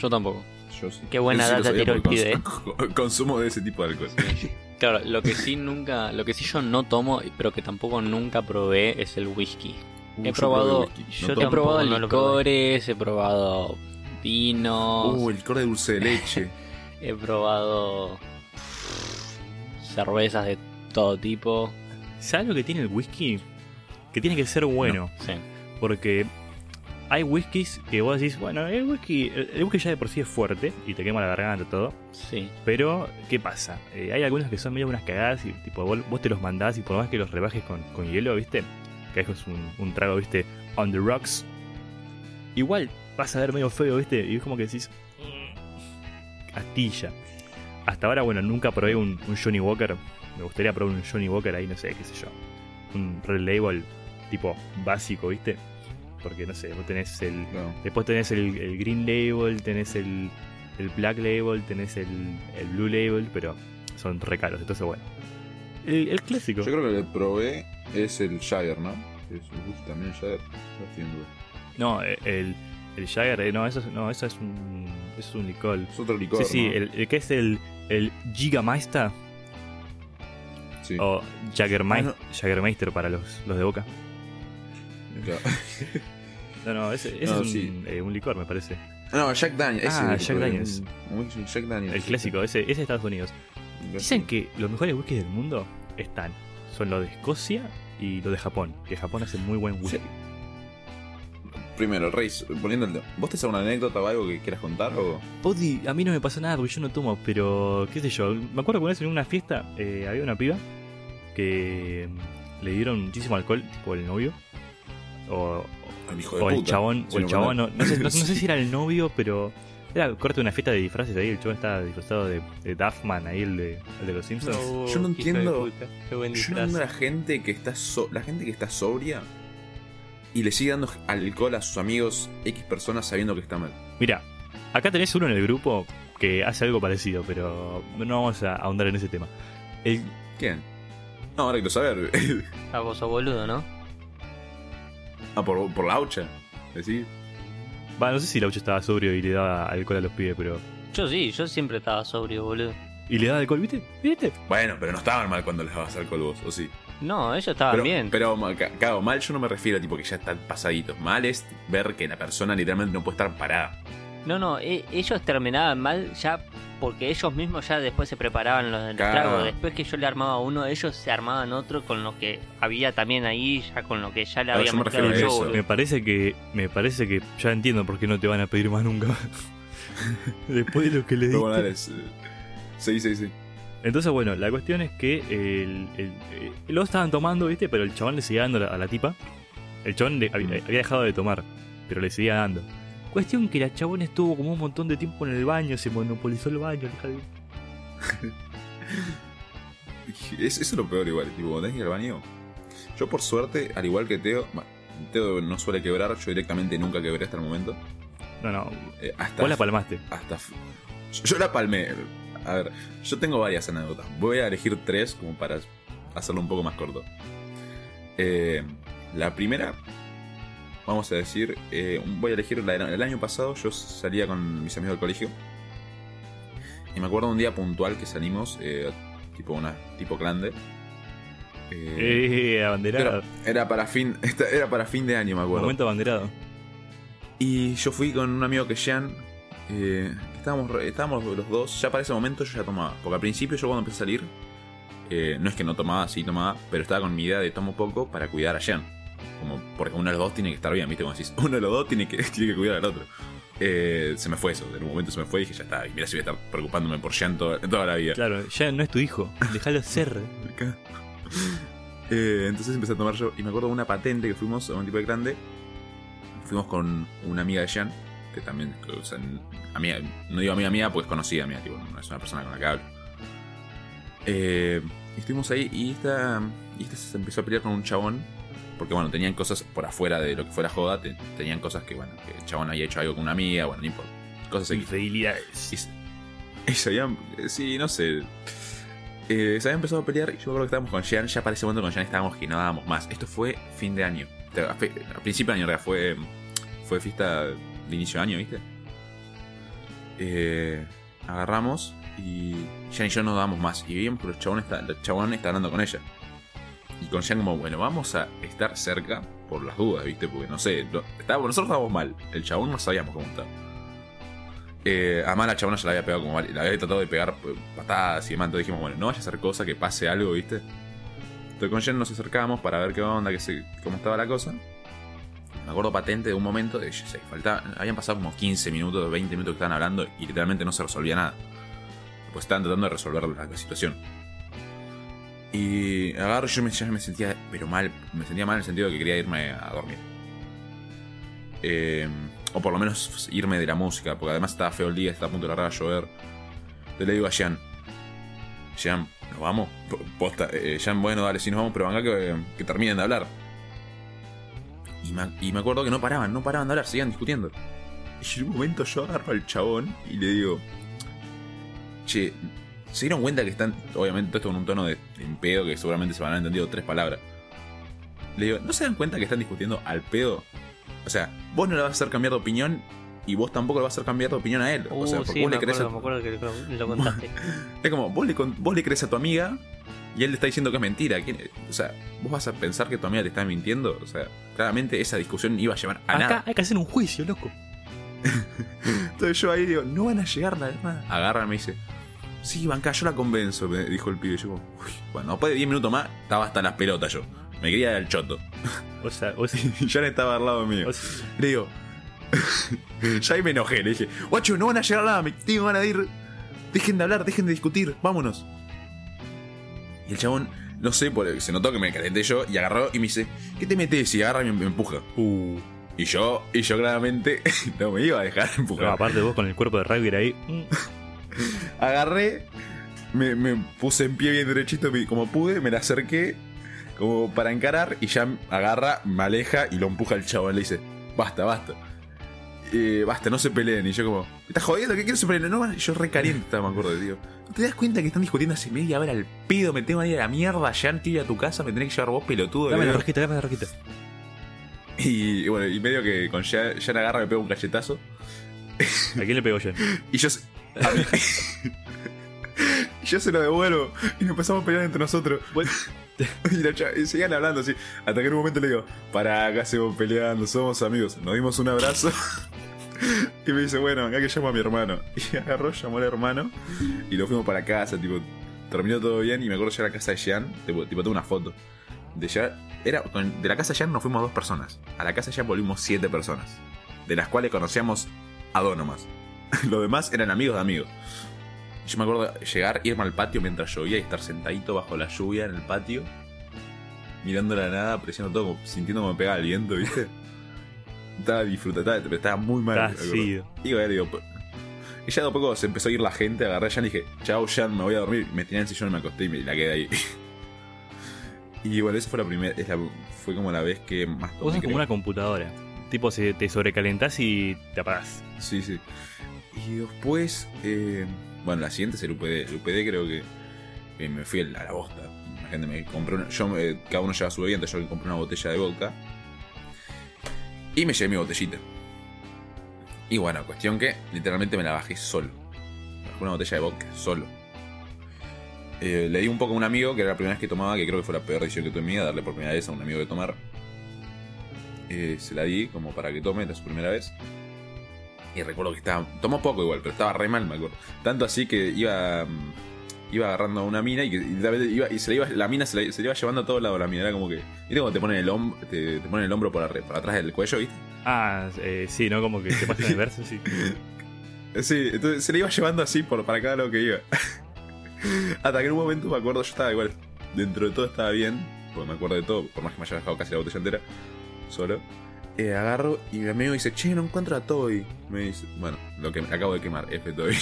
Yo tampoco. Yo sí. Qué buena sí data tiró el pibe, cons- (laughs) Consumo de ese tipo de alcohol. (laughs) Claro, lo que sí nunca, lo que sí yo no tomo, pero que tampoco nunca probé es el whisky. Uh, He probado- yo He probado no licores, he probado vinos, Uh, el licor de dulce de leche. (laughs) he probado cervezas de todo tipo. ¿Sabes lo que tiene el whisky? Que tiene que ser bueno. Sí. Porque hay whiskies que vos decís, bueno, el whisky, el whisky ya de por sí es fuerte y te quema la garganta todo. Sí. Pero, ¿qué pasa? Eh, hay algunos que son medio unas cagadas y tipo vos, vos te los mandás y por más que los rebajes con, con hielo, ¿viste? Que es un, un trago, ¿viste? On the rocks. Igual vas a ver medio feo, ¿viste? Y es como que decís... "Mm, Astilla. Hasta ahora, bueno, nunca probé un, un Johnny Walker. Me gustaría probar un Johnny Walker ahí, no sé, qué sé yo. Un Red Label tipo básico, ¿viste? Porque, no sé, vos tenés el, No. Después tenés el, el Green Label, tenés el, el Black Label, tenés el, el Blue Label, pero son re caros, entonces bueno. El, el clásico. Yo creo que el que probé es el Jagger, ¿no? Es también Jagger. No estoy en duda. No, eh, el, el Jagger, eh, no, eso, es- no, eso es un, eso es un licor. Es otro licor. sí, sí, ¿no? el, el que es el, el Gigameister Sí. o Jaggermeister, Ah, Jaggermeister para los, los de boca. Claro. (laughs) No, no, ese, ese No, es un, sí. eh, un licor, me parece. No, Jack Daniels. Ah, Jack Daniels. un- Jack Daniels. El clásico, ese, ese es de Estados Unidos. Dicen que los mejores whiskies del mundo están. Son los de Escocia y los de Japón. Que Japón hace muy buen whisky. Sí. Primero, Reis, poniendo el. ¿Vos tenés alguna anécdota o algo que quieras contar? O... Odi, a mí no me pasó nada porque yo no tomo, pero qué sé yo. Me acuerdo que una vez en una fiesta eh, había una piba que mm, le dieron muchísimo alcohol, tipo el novio. O, El hijo de o el chabón, o el chabón, no, sé, no- no sé (laughs) si era el novio, pero era corte una fiesta de disfraces ahí. El chabón estaba disfrazado de, de Duffman ahí, el de, el de los Simpsons. Yo no entiendo- puta, Qué buen Yo no entiendo a la gente que está so- la gente que está sobria y le sigue dando alcohol a sus amigos X personas sabiendo que está mal. Mira, acá tenés uno en el grupo que hace algo parecido, pero no vamos a ahondar en ese tema. El, ¿Quién? No, ahora quiero saber. Ah, vos sos boludo, ¿no? Ah, por, por la aucha. Decís. va, no sé si Laucho estaba sobrio y le daba alcohol a los pibes, pero. Yo sí, yo siempre estaba sobrio, boludo. ¿Y le daba alcohol, viste? ¿Viste? Bueno, pero no estaban mal cuando les dabas alcohol vos, ¿o sí? No, ellos estaban Pero, bien. pero claro, mal yo no me refiero a tipo que ya están pasaditos. Mal es ver que la persona literalmente no puede estar parada. No, no, e- ellos terminaban mal ya porque ellos mismos ya después se preparaban los del Claro. trago. Después que yo le armaba uno, ellos se armaban otro con lo que había también ahí, ya con lo que ya le Claro, había yo me mezclado a yo. Me parece que. Me parece que ya entiendo por qué no te van a pedir más nunca. (laughs) Después de lo que le bueno, diste. eh, sí, sí, sí. Entonces, bueno, la cuestión es que el, el, eh, lo estaban tomando, ¿viste? Pero el chabón le seguía dando a la, a la tipa. El chabón le- había, había dejado de tomar, pero le seguía dando. Cuestión que la chabón estuvo como un montón de tiempo en el baño, se monopolizó el baño, (laughs) Es, eso es lo peor igual, tipo, cuando tenés que ir al baño. Yo por suerte, al igual que Teo, Teo no suele quebrar, yo directamente nunca quebré hasta el momento. No, no, Eh, hasta, vos la palmaste. hasta yo, yo la palmé. A ver, yo tengo varias anécdotas. Voy a elegir tres como para hacerlo un poco más corto. Eh, la primera, vamos a decir, eh, voy a elegir la el año pasado. Yo salía con mis amigos del colegio. Y me acuerdo un día puntual que salimos, eh, tipo una tipo grande. Eh, Eh, abanderado. era para fin, (laughs) era para fin de año, me acuerdo. Momento abanderado. Y yo fui con un amigo que Jean. eh, estábamos, estábamos los dos. Ya para ese momento yo ya tomaba. Porque al principio yo cuando empecé a salir. eh, no es que no tomaba, sí tomaba. Pero estaba con mi idea de tomo poco para cuidar a Jean. Como porque uno de los dos tiene que estar bien, ¿viste? Como decís, (laughs) uno de los dos tiene que, (laughs) tiene que cuidar al otro. Eh, se me fue eso. En un momento se me fue y dije, ya está. Y mira si voy a estar preocupándome por Jean toda, toda la vida. Claro, ya no es tu hijo. Déjalo (laughs) ser. Eh, entonces empecé a tomar yo. Y me acuerdo de una patente que fuimos a un tipo de grande. Fuimos con una amiga de Jean. Que también, o sea, amiga, no digo amiga mía porque es conocida mía, tipo, no es una persona con la que hablo. Eh, estuvimos ahí y esta, y esta se empezó a pelear con un chabón. Porque bueno, tenían cosas por afuera de lo que fuera joda. te- tenían cosas que, bueno, que el chabón había hecho algo con una amiga, bueno, no importa. Cosas X. Infidelidades. Y, se- y se habían. eh, Sí, no sé. Eh, se habían empezado a pelear y yo me acuerdo que estábamos con Jean. Ya para ese momento con Jean estábamos que no dábamos más. Esto fue fin de año. A, principio de año, en realidad, fue, fue fiesta de inicio de año, ¿viste? Eh, agarramos y Jean y yo no dábamos más. Y veíamos que los chabones el chabón está hablando con ella. Y con Jean, como, bueno, vamos a estar cerca por las dudas, ¿viste? Porque no sé, estábamos, nosotros estábamos mal. El chabón no sabíamos cómo estaba. Eh, además la chabona ya la había pegado como vari- la había tratado de pegar eh, patadas y demás. Entonces dijimos, bueno, no vaya a hacer cosa, que pase algo, ¿viste? Entonces con Jen nos acercamos para ver qué onda, qué se, cómo estaba la cosa. Me acuerdo patente de un momento de, yo sé, habían pasado como 15 minutos, 20 minutos que estaban hablando y literalmente no se resolvía nada. Pues estaban tratando de resolver la situación. Y agarro, yo me, ya me sentía, pero mal, me sentía mal en el sentido de que quería irme a dormir. Eh, o por lo menos irme de la música, porque además estaba feo el día, estaba a punto de largar a llover. Entonces le digo a Jean, Jean, ¿nos vamos? Posta, eh, Jean, bueno, dale, si nos vamos, pero venga que, que terminen de hablar. Y me, y me acuerdo que no paraban, no paraban de hablar, seguían discutiendo. Y en un momento yo agarro al chabón y le digo, che, ¿se dieron cuenta que están, obviamente todo esto con un tono de, de pedo, que seguramente se van a haber entendido tres palabras? Le digo, ¿no se dan cuenta que están discutiendo al pedo? O sea, vos no le vas a hacer cambiar de opinión y vos tampoco le vas a hacer cambiar de opinión a él. Uh, o sea, porque sí, vos me le crees acuerdo, a- me acuerdo que lo, lo contaste. (laughs) es como, vos le, vos le crees a tu amiga y él le está diciendo que es mentira. ¿Quién- O sea, vos vas a pensar que tu amiga te está mintiendo. O sea, claramente esa discusión iba a llevar a Acá nada. hay que hacer un juicio, loco. (laughs) Entonces yo ahí digo, no van a llegar nada más. Agarra y me dice, sí, banca, yo la convenzo, me dijo el pibe. Yo como, "Uy". bueno, después de 10 minutos más, estaba hasta las pelotas yo. Me quería dar el choto. O sea, o sea, Y (laughs) ya estaba al lado mío. o sea, Le digo, (laughs) ya ahí me enojé. Le dije, guacho, no van a llegar a nada, me tengo ganas de ir. Dejen de hablar, dejen de discutir, vámonos. Y el chabón, no sé, por- se notó que me calenté yo y agarró y me dice, ¿qué te metes? Y agarra y me, me empuja. uh, Y yo, y yo claramente (laughs) no me iba a dejar empujar. aparte vos con el cuerpo de rugby ahí. Agarré, me, me puse en pie bien derechito como pude, me la acerqué como para encarar y ya agarra, me aleja y lo empuja el chabón. Le dice, basta, basta. Eh, basta, no se peleen. Y yo como, ¿me estás jodiendo? ¿Qué quieres se peleen? No, yo re caliente estaba, me acuerdo, tío. ¿No te das cuenta que están discutiendo hace media hora al pedo? Me tengo que ir a la mierda, ya de ir a tu casa, me tenés que llevar vos pelotudo. Dame la boludo". rosquita, dame la rosquita. Y, bueno, y medio que con ya, ya agarra me pega un cachetazo. ¿A quién le pegó ya? (laughs) Y yo (laughs) yo se lo devuelvo. Y nos empezamos a pelear entre nosotros. Bueno, (laughs) y, la y seguían hablando así. Hasta que en un momento le digo, para acá seguimos peleando, somos amigos. Nos dimos un abrazo. (laughs) y me dice, bueno, acá que llamo a mi hermano. Y agarró, llamó al hermano. Y lo fuimos para casa, tipo, terminó todo bien. Y me acuerdo llegar a la casa de Jean, tipo, tipo tengo una foto. De llegar, era, de la casa de Jean nos fuimos dos personas. A la casa de Jean volvimos siete personas. De las cuales conocíamos a dos nomás. (laughs) Los demás eran amigos de amigos. Yo me acuerdo llegar, irme al patio mientras llovía y estar sentadito bajo la lluvia en el patio, mirando la nada, apreciando todo, sintiendo como me pegaba el viento, ¿viste? (laughs) Estaba disfrutando, estaba, estaba muy mal. Digo, pues, y ya de a poco se empezó a ir la gente, agarré a Jan y dije, chao Jan, me voy a dormir. Me tiré en el sillón, me acosté y me la quedé ahí. (laughs) y bueno, esa fue la primera, fue como la vez que más Vos sos como una computadora. Tipo, se te sobrecalentás y te apagás. Sí, sí. Y después, eh, bueno, la siguiente es el UPD. El UPD creo que, que me fui a la bosta. La gente me compró una- yo, eh, cada uno lleva su bebida, entonces yo me compré una botella de vodka. Y me llevé mi botellita. Y bueno, cuestión que literalmente me la bajé solo. Bajé una botella de vodka solo. Eh, le di un poco a un amigo, que era la primera vez que tomaba, que creo que fue la peor decisión que tuve en mi vida, darle por primera vez a un amigo de tomar. Eh, se la di como para que tome, era su primera vez. Y recuerdo que estaba. Tomó poco igual, pero estaba re mal, me acuerdo. Tanto así que iba. mm, Iba agarrando a una mina y, que, y la, iba, y se la iba, la mina se la, se la iba llevando a todos lados la mina. Era como que. ¿Viste cuando te ponen el hombro, te, te ponen el hombro por, por atrás del cuello, ¿viste? Ah, eh, sí, ¿no? Como que te pasan el verso, sí. (laughs) Sí, entonces se la iba llevando así por, para cada lado que iba. (laughs) Hasta que en un momento me acuerdo, yo estaba igual. Dentro de todo estaba bien, porque me acuerdo de todo, por más que me haya dejado casi la botella entera, solo. Eh, agarro y mi amigo dice, che, no encuentro a Toby. Me dice, bueno, lo que acabo de quemar, F Toby.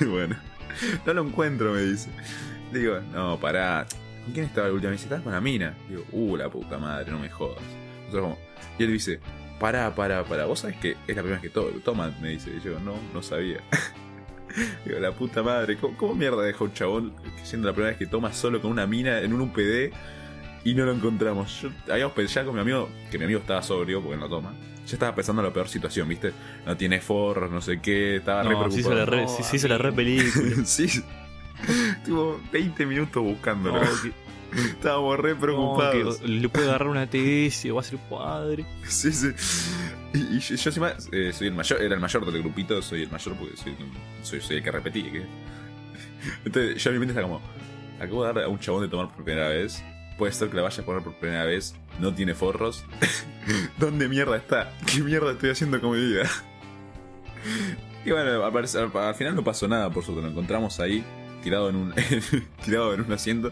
(laughs) bueno, no lo encuentro, me dice. Digo, no, pará. ¿Con quién estaba la última vez? Estaba con la mina. Digo, uh, la puta madre, no me jodas. Nosotros como, y él dice, pará, pará, pará. ¿Vos sabés que es la primera vez que to toma? Me dice. Yo, no, no sabía. (laughs) Digo, la puta madre, ¿cómo, cómo mierda deja un chabón siendo la primera vez que toma solo con una mina en un UPD y no lo encontramos? Yo habíamos pensado con mi amigo, que mi amigo estaba sobrio porque no toma. Ya estaba pensando en la peor situación, ¿viste? No tiene forros, no sé qué, estaba re No, se hizo preocupado. la re, No, sí, se hizo la re película. (laughs) sí. Tuvo 20 minutos buscándolo. No, que- Estábamos re no, preocupados. que le puede agarrar una TS va a ser padre. Sí, sí. Y, y yo, yo encima eh, soy el mayor, era el mayor del grupito, soy el mayor porque soy, soy, soy el que repetí. ¿qué? (laughs) Entonces yo en mi mente está como, acabo de dar a un chabón de tomar por primera vez. Puede ser que la vaya a poner por primera vez. No tiene forros. (laughs) ¿Dónde mierda está? ¿Qué mierda estoy haciendo con mi vida? (laughs) Y bueno, al, final no pasó nada, por suerte. Lo encontramos ahí, tirado en un, (laughs) tirado en un asiento.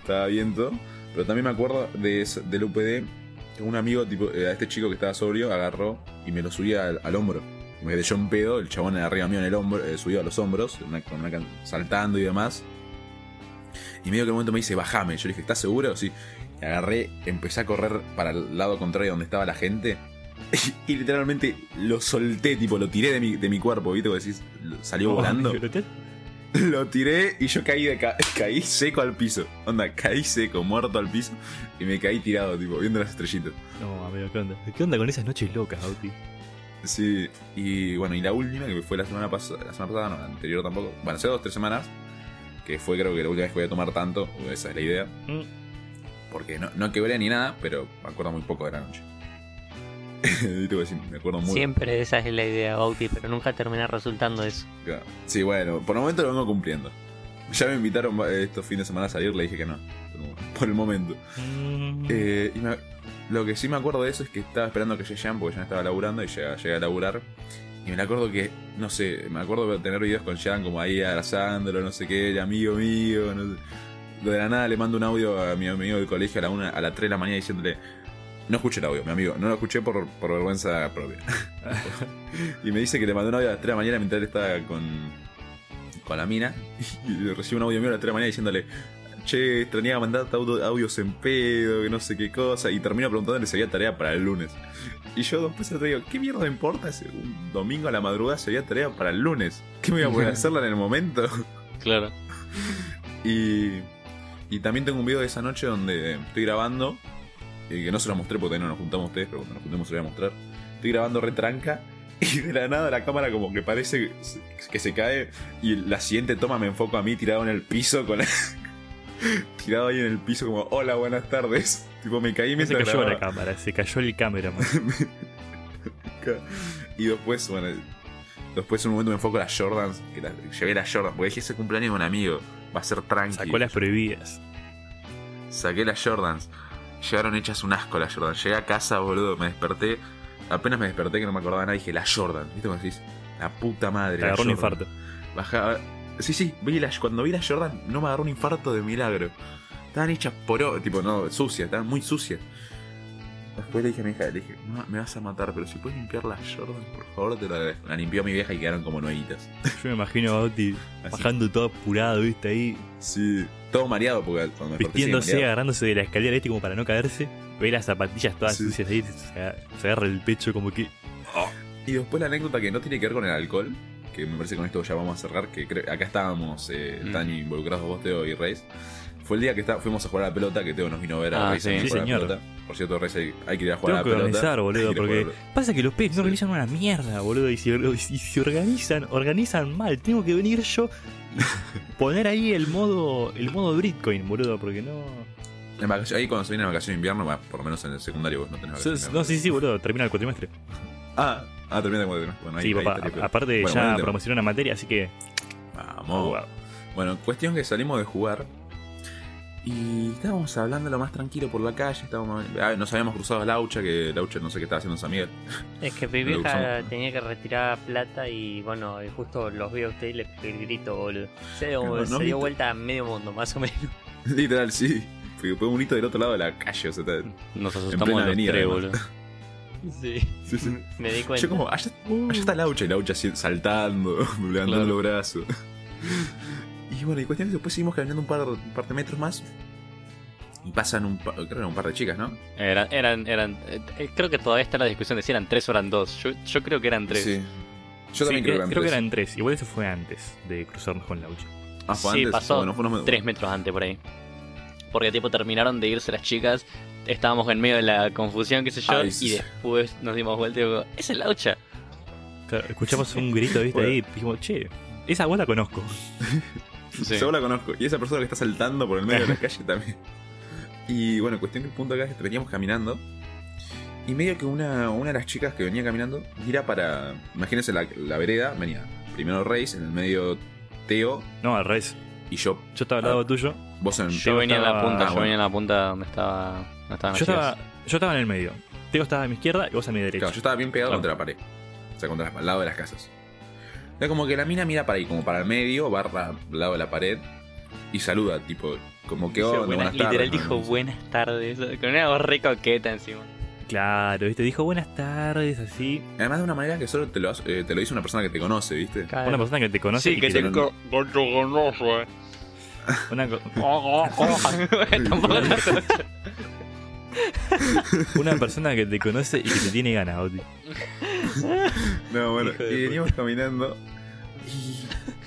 Estaba viento. Pero también me acuerdo de, del UPD. Un amigo, tipo, eh, a este chico que estaba sobrio, agarró y me lo subía al, hombro. Me dejó un pedo, el chabón arriba mío en el hombro, eh, a los hombros, saltando y demás. Y medio que en un momento me dice, bajame. Yo le dije, ¿estás seguro? Sí. Y agarré, empecé a correr para el lado contrario donde estaba la gente. (laughs) Y, literalmente lo solté, tipo, lo tiré de mi, de mi cuerpo, ¿viste? Como decís, salió No, volando. (laughs) Lo tiré y yo caí de ca- (laughs) caí seco al piso. Onda, caí seco, muerto al piso. Y me caí tirado, tipo, viendo las estrellitas. No, amigo, ¿qué onda? ¿Qué onda con esas noches locas, Auti? Sí, y bueno, y la última, que fue la semana pasada, la semana pasada, no, la anterior tampoco. Bueno, hace dos, tres semanas. Que fue creo que la última vez que voy a tomar tanto. Esa es la idea. Mm. Porque no, no quebré ni nada, pero me acuerdo muy poco de la noche. (laughs) Me acuerdo muy Siempre esa es la idea, Bauti, pero nunca termina resultando eso. Claro. Sí, bueno, por el momento lo vengo cumpliendo. Ya me invitaron estos fines de semana a salir, le dije que no. (laughs) Por- el momento. Mm. Eh, y me- lo que sí me acuerdo de eso es que estaba esperando que llegue Jan porque Jan estaba laburando y llega, llega a laburar. Y me acuerdo que, no sé, me acuerdo de tener videos con Jan como ahí abrazándolo, no sé qué, amigo mío, no sé. De la nada le mando un audio a mi amigo del colegio a la, una, a las 3 de la mañana diciéndole, no escuché el audio, mi amigo, no lo escuché por, por vergüenza propia. (laughs) y me dice que le mandó un audio a las 3 de la mañana mientras él estaba con, con la mina. (laughs) Y recibe un audio mío a las 3 de la mañana diciéndole, che, extrañaba mandarte audio- audios en pedo, que no sé qué cosa. Y termino preguntándole si había tarea para el lunes. Y yo después le digo, ¿qué mierda importa si un domingo a la madrugada había tarea para el lunes? ¿Qué me voy a poner a (laughs) hacerla en el momento? Claro. Y, y también tengo un video de esa noche donde estoy grabando, y que no se lo mostré porque no nos juntamos ustedes, pero cuando nos juntemos se lo voy a mostrar. Estoy grabando retranca (laughs) y de la nada la cámara como que parece que se cae y la siguiente toma me enfoco a mí tirado en el piso con la, (laughs) tirado ahí en el piso como, hola, buenas tardes. (laughs) Tipo, me caí No se mientras cayó la cámara, se cayó el cameraman. (laughs) Y después, bueno, después en un momento me enfoco a las Jordans, que la- llevé las Jordans, porque dije ese cumpleaños de un amigo, va a ser tranqui. Sacó las prohibidas. Saqué las Jordans. Llegaron hechas un asco las Jordans. Llegué a casa, boludo, me desperté. Apenas me desperté que no me acordaba nada, dije, las Jordan. ¿Viste cómo decís? La puta madre. Te agarró un infarto. Bajaba. Sí, sí, vi cuando vi las Jordan no me agarró un infarto de milagro. Estaban hechas por tipo, no, sucias, estaban muy sucias. Después le dije a mi hija, le dije, "Mamá, me vas a matar, pero si puedes limpiar las Jordan, por favor, te lo agradezco. La limpió mi vieja y quedaron como nuevitas. Yo me imagino a Oti bajando todo apurado, viste, ahí, Sí. Todo mareado porque cuando vistiéndose, mareado. agarrándose de la escalera, viste, como para no caerse. Ve las zapatillas todas Sí. sucias ahí, se agarra, se agarra el pecho como que. Y después la anécdota que no tiene que ver con el alcohol, que me parece que con esto ya vamos a cerrar, que creo- acá estábamos eh, Mm. tan involucrados vos, Teo y Reis. Fue el día que está- fuimos a jugar a la pelota, que Teo nos vino a ver a Ah, Reis sí. a Sí, la señor. pelota. Por cierto, Reis hay, hay que ir a jugar Tengo a la que pelota. organizar, (laughs) boludo, porque pasa que los pibes no organizan una mierda, boludo, y si, y si organizan, organizan mal. Tengo que venir yo y poner ahí el modo el modo Bitcoin, boludo, porque no... la- en ahí cuando se viene la vacación de invierno, por lo menos en el secundario vos no tenés vacaciones. No, sí, sí, boludo, termina el cuatrimestre. Ah, ah, termina cuatro. Bueno, ahí, Sí, ahí papá, estaría aparte Bueno, ya ponele. promocioné una materia, así que... Vamos. wow. Bueno, cuestión que salimos de jugar y estábamos hablando lo más tranquilo por la calle. Estábamos, ah, nos habíamos cruzado a Laucha, que Laucha no sé qué estaba haciendo en San Miguel. Es que (laughs) mi vieja tenía que retirar plata y bueno, y justo los vi a ustedes y le pegué el grito, boludo. Se dio, No, no se dio viste. vuelta a medio mundo, más o menos. (laughs) Literal, sí. Fue un hito del otro lado de la calle, o sea, está- Nos plena asustamos los avenida, tres, además. boludo. (laughs) Sí, Sí, sí. me di cuenta. Yo como, allá, allá está Laucha y Laucha así saltando, (laughs) levantando Claro. los brazos. Y bueno, y cuestión que después seguimos caminando un par, un par de metros más. Y pasan un par, creo que eran un par de chicas, ¿no? Eran, eran, eran. eh, creo que todavía está la discusión de si eran tres o eran dos. Yo, yo creo que eran tres. Sí. Yo Sí, también creo, que eran creo que tres. eran tres. Igual eso fue antes de cruzarnos con Laucha. Ah, fue Sí, antes. pasó Bueno, fue unos- Tres metros antes por ahí. Porque tipo terminaron de irse las chicas. Estábamos en medio de la confusión, qué sé yo. Ay, y después nos dimos vuelta y digo, es el laucha. Claro, escuchamos un grito, viste, Bueno. ahí, y dijimos, che, esa voz la conozco. (laughs) Sí. Seguro la conozco. Y esa persona que está saltando por el medio de la calle también. Y bueno, cuestión que el punto acá es que veníamos caminando. Y medio que una, una de las chicas que venía caminando mira para. Imagínense la, la vereda, venía primero Reis, en el medio Teo No, al revés. y yo. Yo estaba al lado tuyo. Vos en Yo venía en la punta, Ah, yo bueno. venía en la punta donde estaba. Estaban Yo estaba, yo estaba en el medio. Teo estaba a mi izquierda y vos a mi derecha. Claro, yo estaba bien pegado Claro. contra la pared. O sea, contra al lado de las casas. Era como que la mina mira para ahí, como para el medio, barra al lado de la pared. Y saluda, tipo, como que buenas- buenas literal tardes, dijo ¿no? buenas tardes. Con una voz re coqueta encima. Claro, viste, dijo buenas tardes, así. Además de una manera que solo te lo, eh, te lo dice una persona que te conoce, ¿viste? Claro. Una persona que te conoce. Sí, y que te te- co- conozco, eh. una, co-. (laughs) (laughs) (laughs) (laughs) una persona que te conoce y que te tiene ganas, Oti. (laughs) No, bueno, Hijo de y veníamos caminando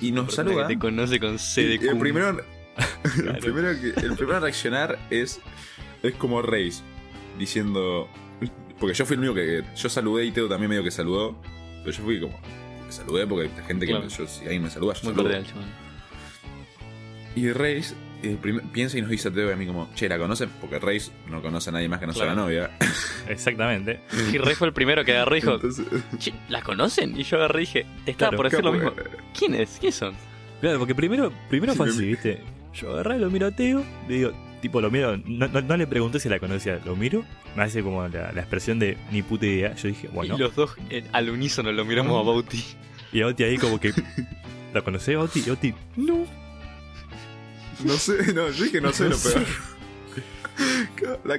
y, y nos saluda. Que te conoce con C de el primero, (laughs) el primero que, el primero a reaccionar es, es como Reis, diciendo. Porque yo fui el único que. Yo saludé y Teo también medio que saludó. Pero yo fui como. Saludé porque la gente que Claro. me- yo, si alguien me saluda, yo Muy saludo. cordial. Y Reis piensa y nos dice a Teo y a mí como, che, ¿la conocen? Porque Reis no conoce a nadie más que no sea la Claro. novia. (laughs) Exactamente. Y Rey fue el primero que agarró y dijo, Entonces, "Che, ¿la conocen? Y yo agarré y dije, te estaba Claro, por decir lo mismo. como- ¿Quiénes? ¿Quiénes son? Claro, porque primero, primero fue Sí, así, viste. Yo agarré, lo miro a Teo, le digo, tipo, lo miro, no, no, no le pregunté si la conocía, lo miro, me hace como la, la expresión de ni puta idea. Yo dije, bueno, Y los dos eh, al unísono lo miramos a Bauti. y a Oti ahí como que, (laughs) ¿la conocés, Oti? Y Oti, no. No sé, no, yo dije no (laughs) sé No lo peor. (laughs) La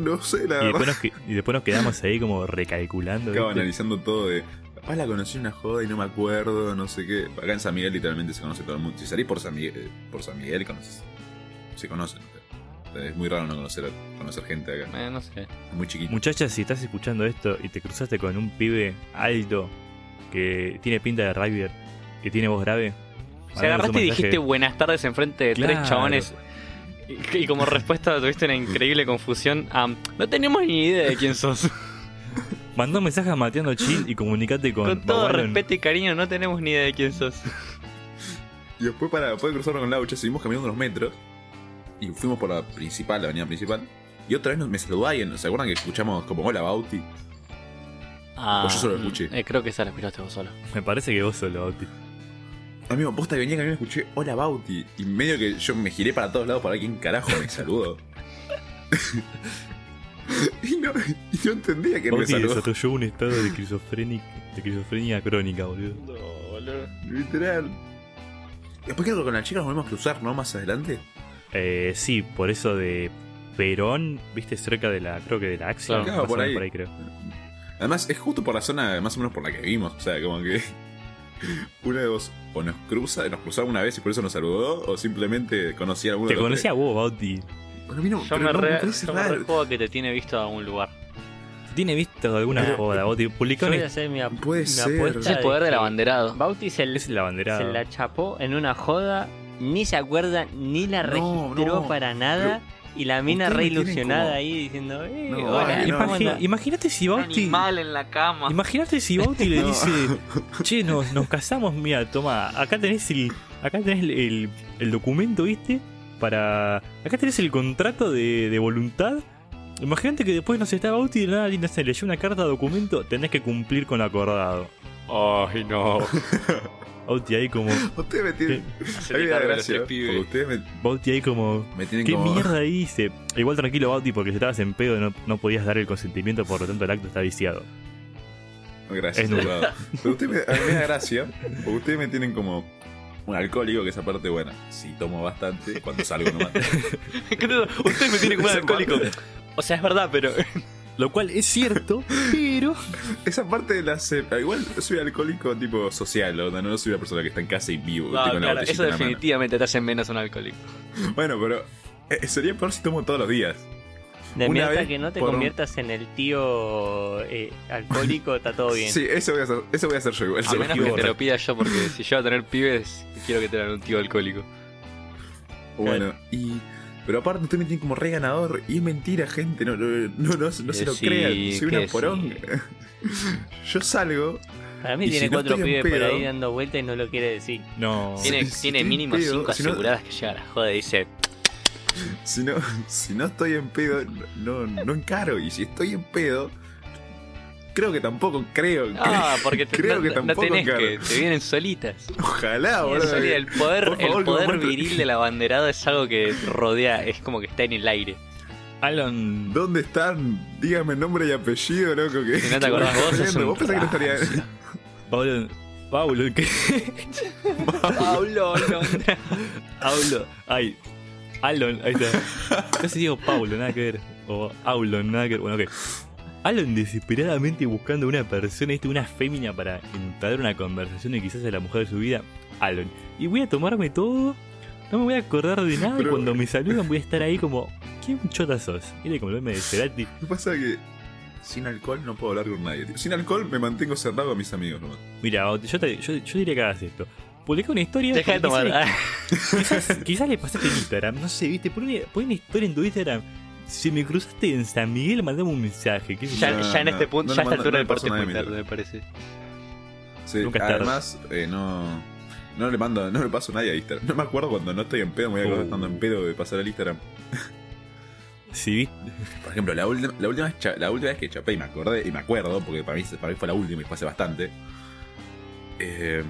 no sé, la Y verdad. después, nos, y después nos quedamos ahí como recalculando. Acabo ¿viste? analizando todo de. Papá la conocí en una joda y no me acuerdo, no sé qué. Acá en San Miguel literalmente se conoce todo el mundo. Si salís por San Miguel, eh, por San Miguel conoces. Se conocen. Es muy raro no conocer, conocer gente acá. Eh, no sé. Es muy chiquito. Muchachas, si estás escuchando esto y te cruzaste con un pibe alto que tiene pinta de rugby, que tiene voz grave. Si agarraste y dijiste buenas tardes enfrente de Claro. tres chabones y, y como respuesta tuviste una increíble confusión. no tenemos ni idea de quién sos. (laughs) Mandá un mensaje a Mateando Chill y comunicate con, Con todo respeto y cariño, no tenemos ni idea de quién sos. Y después para poder cruzarlo con Laucha seguimos caminando unos metros. y fuimos por la principal, la avenida principal. Y otra vez nos- me saludó alguien. ¿Se acuerdan que escuchamos como hola Bauti? Ah, O yo solo lo escuché. eh, creo que esa la escuchaste vos solo. Me parece que vos solo, Bauti. Amigo, posta que venía que a mí me escuché hola Bauti. Y medio que yo me giré para todos lados para ver quién carajo me saludó. (laughs) y, no, y no entendía que me Bauti saludó. desarrolló un estado de esquizofrenia, de esquizofrenia crónica, boludo. Literal. Después creo que con la chica nos volvemos a cruzar, ¿no? Más adelante. Eh, sí, por eso de Perón, viste, cerca de la, creo que de la Axia, Claro, por o menos ahí. creo. Además, es justo por la zona más o menos por la que vivimos. O sea, como que (laughs) una de dos o nos cruza, nos cruzaron una vez y por eso nos saludó, o simplemente conocía a alguno Te de los conocía a vos, Bauti. Bueno, a mí no- Yo pero me no, re, parece yo me juego que te tiene visto a algún lugar. Tiene visto alguna Pero- joda, Bauti. Yo Publicó voy una- a hacer mi, ap- Puede mi ser. apuesta. Es el de poder del abanderado. Bauti se, Es el abanderado. se la chapó en una joda, ni se acuerda, ni la registró no, para nada. Y la mina re ilusionada como- ahí diciendo, eh, No, hola, ay, no, ¿cómo Imagi- andás?". Imagínate si Bauti. en la cama. Imagínate si Bauti le (laughs) dice, che, nos, nos casamos, mira, toma, acá tenés el, acá tenés el, el- el documento, ¿viste? Para, acá tenés el contrato de, de voluntad. Imagínate que después no se está Bauti y de nada, no se leyó una carta de documento, tenés que cumplir con lo acordado. Ay, no. (laughs) Bauti ahí como, Ustedes me tienen. Hacete A mí me da gracia. Porque ustedes me, Bauti ahí como, me tienen ¿qué como. mierda (laughs) dice? Igual tranquilo, Bauti, porque si estabas en pedo no, no podías dar el consentimiento, por lo tanto el acto está viciado. Gracias, Es. (laughs) Pero ustedes me, a mí me da gracia. Porque ustedes me tienen como. Un alcohólico que esa parte buena. Si tomo bastante, cuando salgo nomás. (laughs) Usted me tiene como un alcohólico. O sea, es verdad, pero. Lo cual es cierto, pero... Esa parte de la ce- Igual soy alcohólico tipo social, ¿no? No soy una persona que está en casa y vivo. No, claro, eso en la mano. definitivamente te hace menos un alcohólico. Bueno, pero eh, sería peor si tomo todos los días. De Una mientras vez que no te un- conviertas en el tío eh, alcohólico, está todo bien. Sí, eso voy a hacer, eso voy a hacer yo igual. A menos que te lo pida yo, porque si yo voy a tener pibes, quiero que tengan un tío alcohólico. Bueno, y. Pero aparte usted me tiene como re ganador y es mentira, gente. No, no, no, no, no se lo sí, crean. Soy una poronga. (laughs) Yo salgo. Para mí Y tiene si cuatro pibes por ahí dando vueltas y no lo quiere decir. No. Tiene, si tiene estoy mínimo pedo, cinco si no- aseguradas que llega a la joda y dice: Si no, si no estoy en pedo, no, no encaro. Y si estoy en pedo, creo que tampoco, creo. Ah, porque te- creo no, que no tampoco tenés encaro. que, te vienen solitas. Ojalá, boludo. El poder, favor, el poder viril del abanderado es algo que rodea, es como que está en el aire. Alan. ¿Dónde están? Dígame nombre y apellido, loco. Que, Si no te acordás vos, viendo. un ¿Vos pensás que no estaría.? Paulo. Paulo, ¿qué? Pablo, Paulo. Ay. Alon, ahí está. Casi digo Paulo, nada que ver. O Aulon, nada que ver. Bueno, ok. Alon desesperadamente buscando una persona, ¿viste? una fémina para entablar una conversación y quizás sea la mujer de su vida. Alon. Y voy a tomarme todo. No me voy a acordar de nada. y cuando me saludan voy a estar ahí como. (laughs) ¿Qué chota sos? Mire como el meme de Cerati. Lo que pasa es que sin alcohol no puedo hablar con nadie. tío. Sin alcohol me mantengo cerrado a mis amigos nomás. Mira, yo, te- yo, yo diría que hagas esto. Publica una historia. Deja de (laughs) quizás tomar. quizás le pasaste en Instagram, no sé, viste, pon una, pon una historia en tu Instagram. Si me cruzaste en San Miguel, mandame un mensaje. qué. Ya, No, ya en este punto, no ya a le esta altura no del partido es muy tarde, me parece. Sí, Nunca además, eh, no. No le mando, no le paso a nadie a Instagram. No me acuerdo cuando no estoy en pedo, me voy a acordar Oh. estando en pedo de pasar al Instagram. Sí, viste. Por ejemplo, la, última la, última vez, cha- la última vez que chapé y me acordé, y me acuerdo, porque para mí, para mí fue la última y fue hace bastante. eh,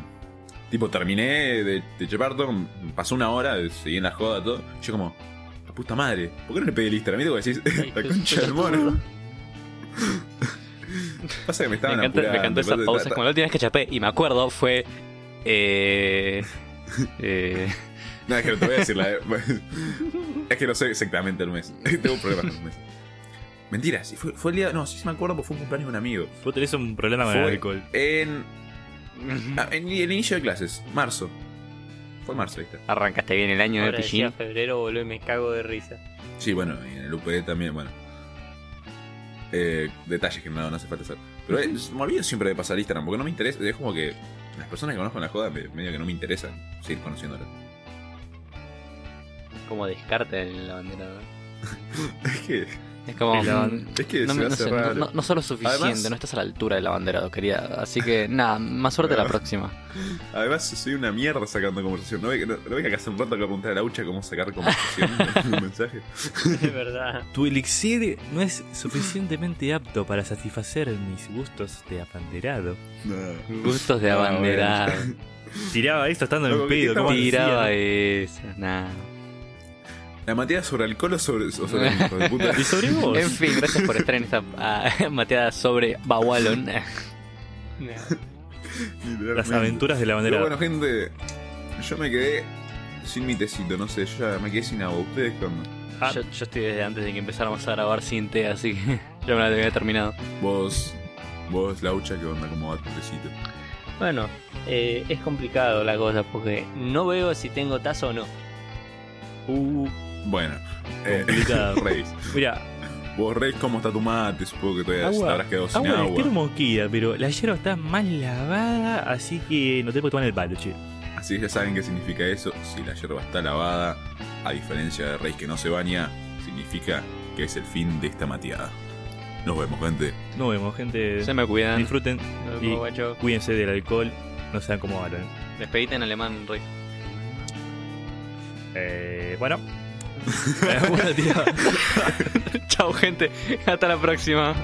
tipo, terminé de, de chapar todo, pasó una hora, seguí en la joda, todo. y yo, como, puta madre, ¿por qué no le pegué el Instagram? ¿Viste que decís, Ay, (laughs) la concha del mono? (laughs) Pasa que me Me estaban encanta, me apurando, encantó esa pasa- pausa. ta- Como la última vez que chapé y me acuerdo fue. Eh, (laughs) eh, No, es que no te voy a decir la. es que no sé exactamente el mes. Tengo problemas con el mes. Mentira, sí, fue, fue el día. No, sí, sí me acuerdo porque fue un cumpleaños de un amigo. Vos tenés un problema con el alcohol. en. ah, en el inicio de clases, marzo. Fue marzo, ¿viste? arrancaste bien el año de Ahora Pichín. febrero, boludo, y me cago de risa. Sí, bueno, y en el UPD también, bueno. Eh, detalles que no, no hace falta hacer. Pero eh, (laughs) me olvido siempre de pasar Instagram porque no me interesa. Es como que las personas que conozco en la joda me- medio que no me interesan seguir conociéndolas. Como descarte en la bandera. (laughs) Es que Es como. La- mm, Es que no, se no a sé, cerrar. no- no solo suficiente, Además- no estás a la altura del abanderado, querida. Así que nada, más suerte la próxima. Además, soy una mierda sacando conversación. ¿No ve, no, no ve que acá hace un rato que pregunté a la Ucha cómo sacar conversación (laughs) en un mensaje? Es verdad. Tu elixir no es suficientemente apto para satisfacer mis gustos de abanderado. No. Gustos de Ah, abanderado. Tiraba esto estando en ¿qué pedo. estamos ¿cómo Tiraba eso, nada. ¿La materia sobre alcohol o sobre, o sobre (laughs) hijo de puta? ¿Y sobre vos? En fin, gracias por estar en esta ah, (laughs) mateada sobre Bawalon. (laughs) Las aventuras de la Pero bandera. bueno, gente, yo me quedé sin mi tecito, no sé, yo ya me quedé sin agua. ¿Ustedes cuándo? Ah. Yo, yo estoy desde antes de que empezáramos a grabar sin té, así que ya me la había terminado. Vos, vos, la Ucha, ¿qué onda? ¿Cómo va tu tecito? Bueno, eh, es complicado la cosa porque no veo si tengo tazo o no. Uh, Bueno, eh. (laughs) Reis. Mira, Vos, Reis, ¿cómo está tu mate? Supongo que todavía te agua, habrás quedado sin agua agua. queda, pero la hierba está mal lavada, así que no te puedo tomar el palo, che. Así que ya saben qué significa eso. Si la hierba está lavada, a diferencia de Reis que no se baña, significa que es el fin de esta mateada. Nos vemos, gente. Nos vemos, gente. Se me cuidan. Disfruten No, y guacho. cuídense del alcohol. No sean como Aaron. Despedite en alemán, Rey. Eh, bueno. (laughs) Bueno. (laughs) Chao, gente. Hasta la próxima.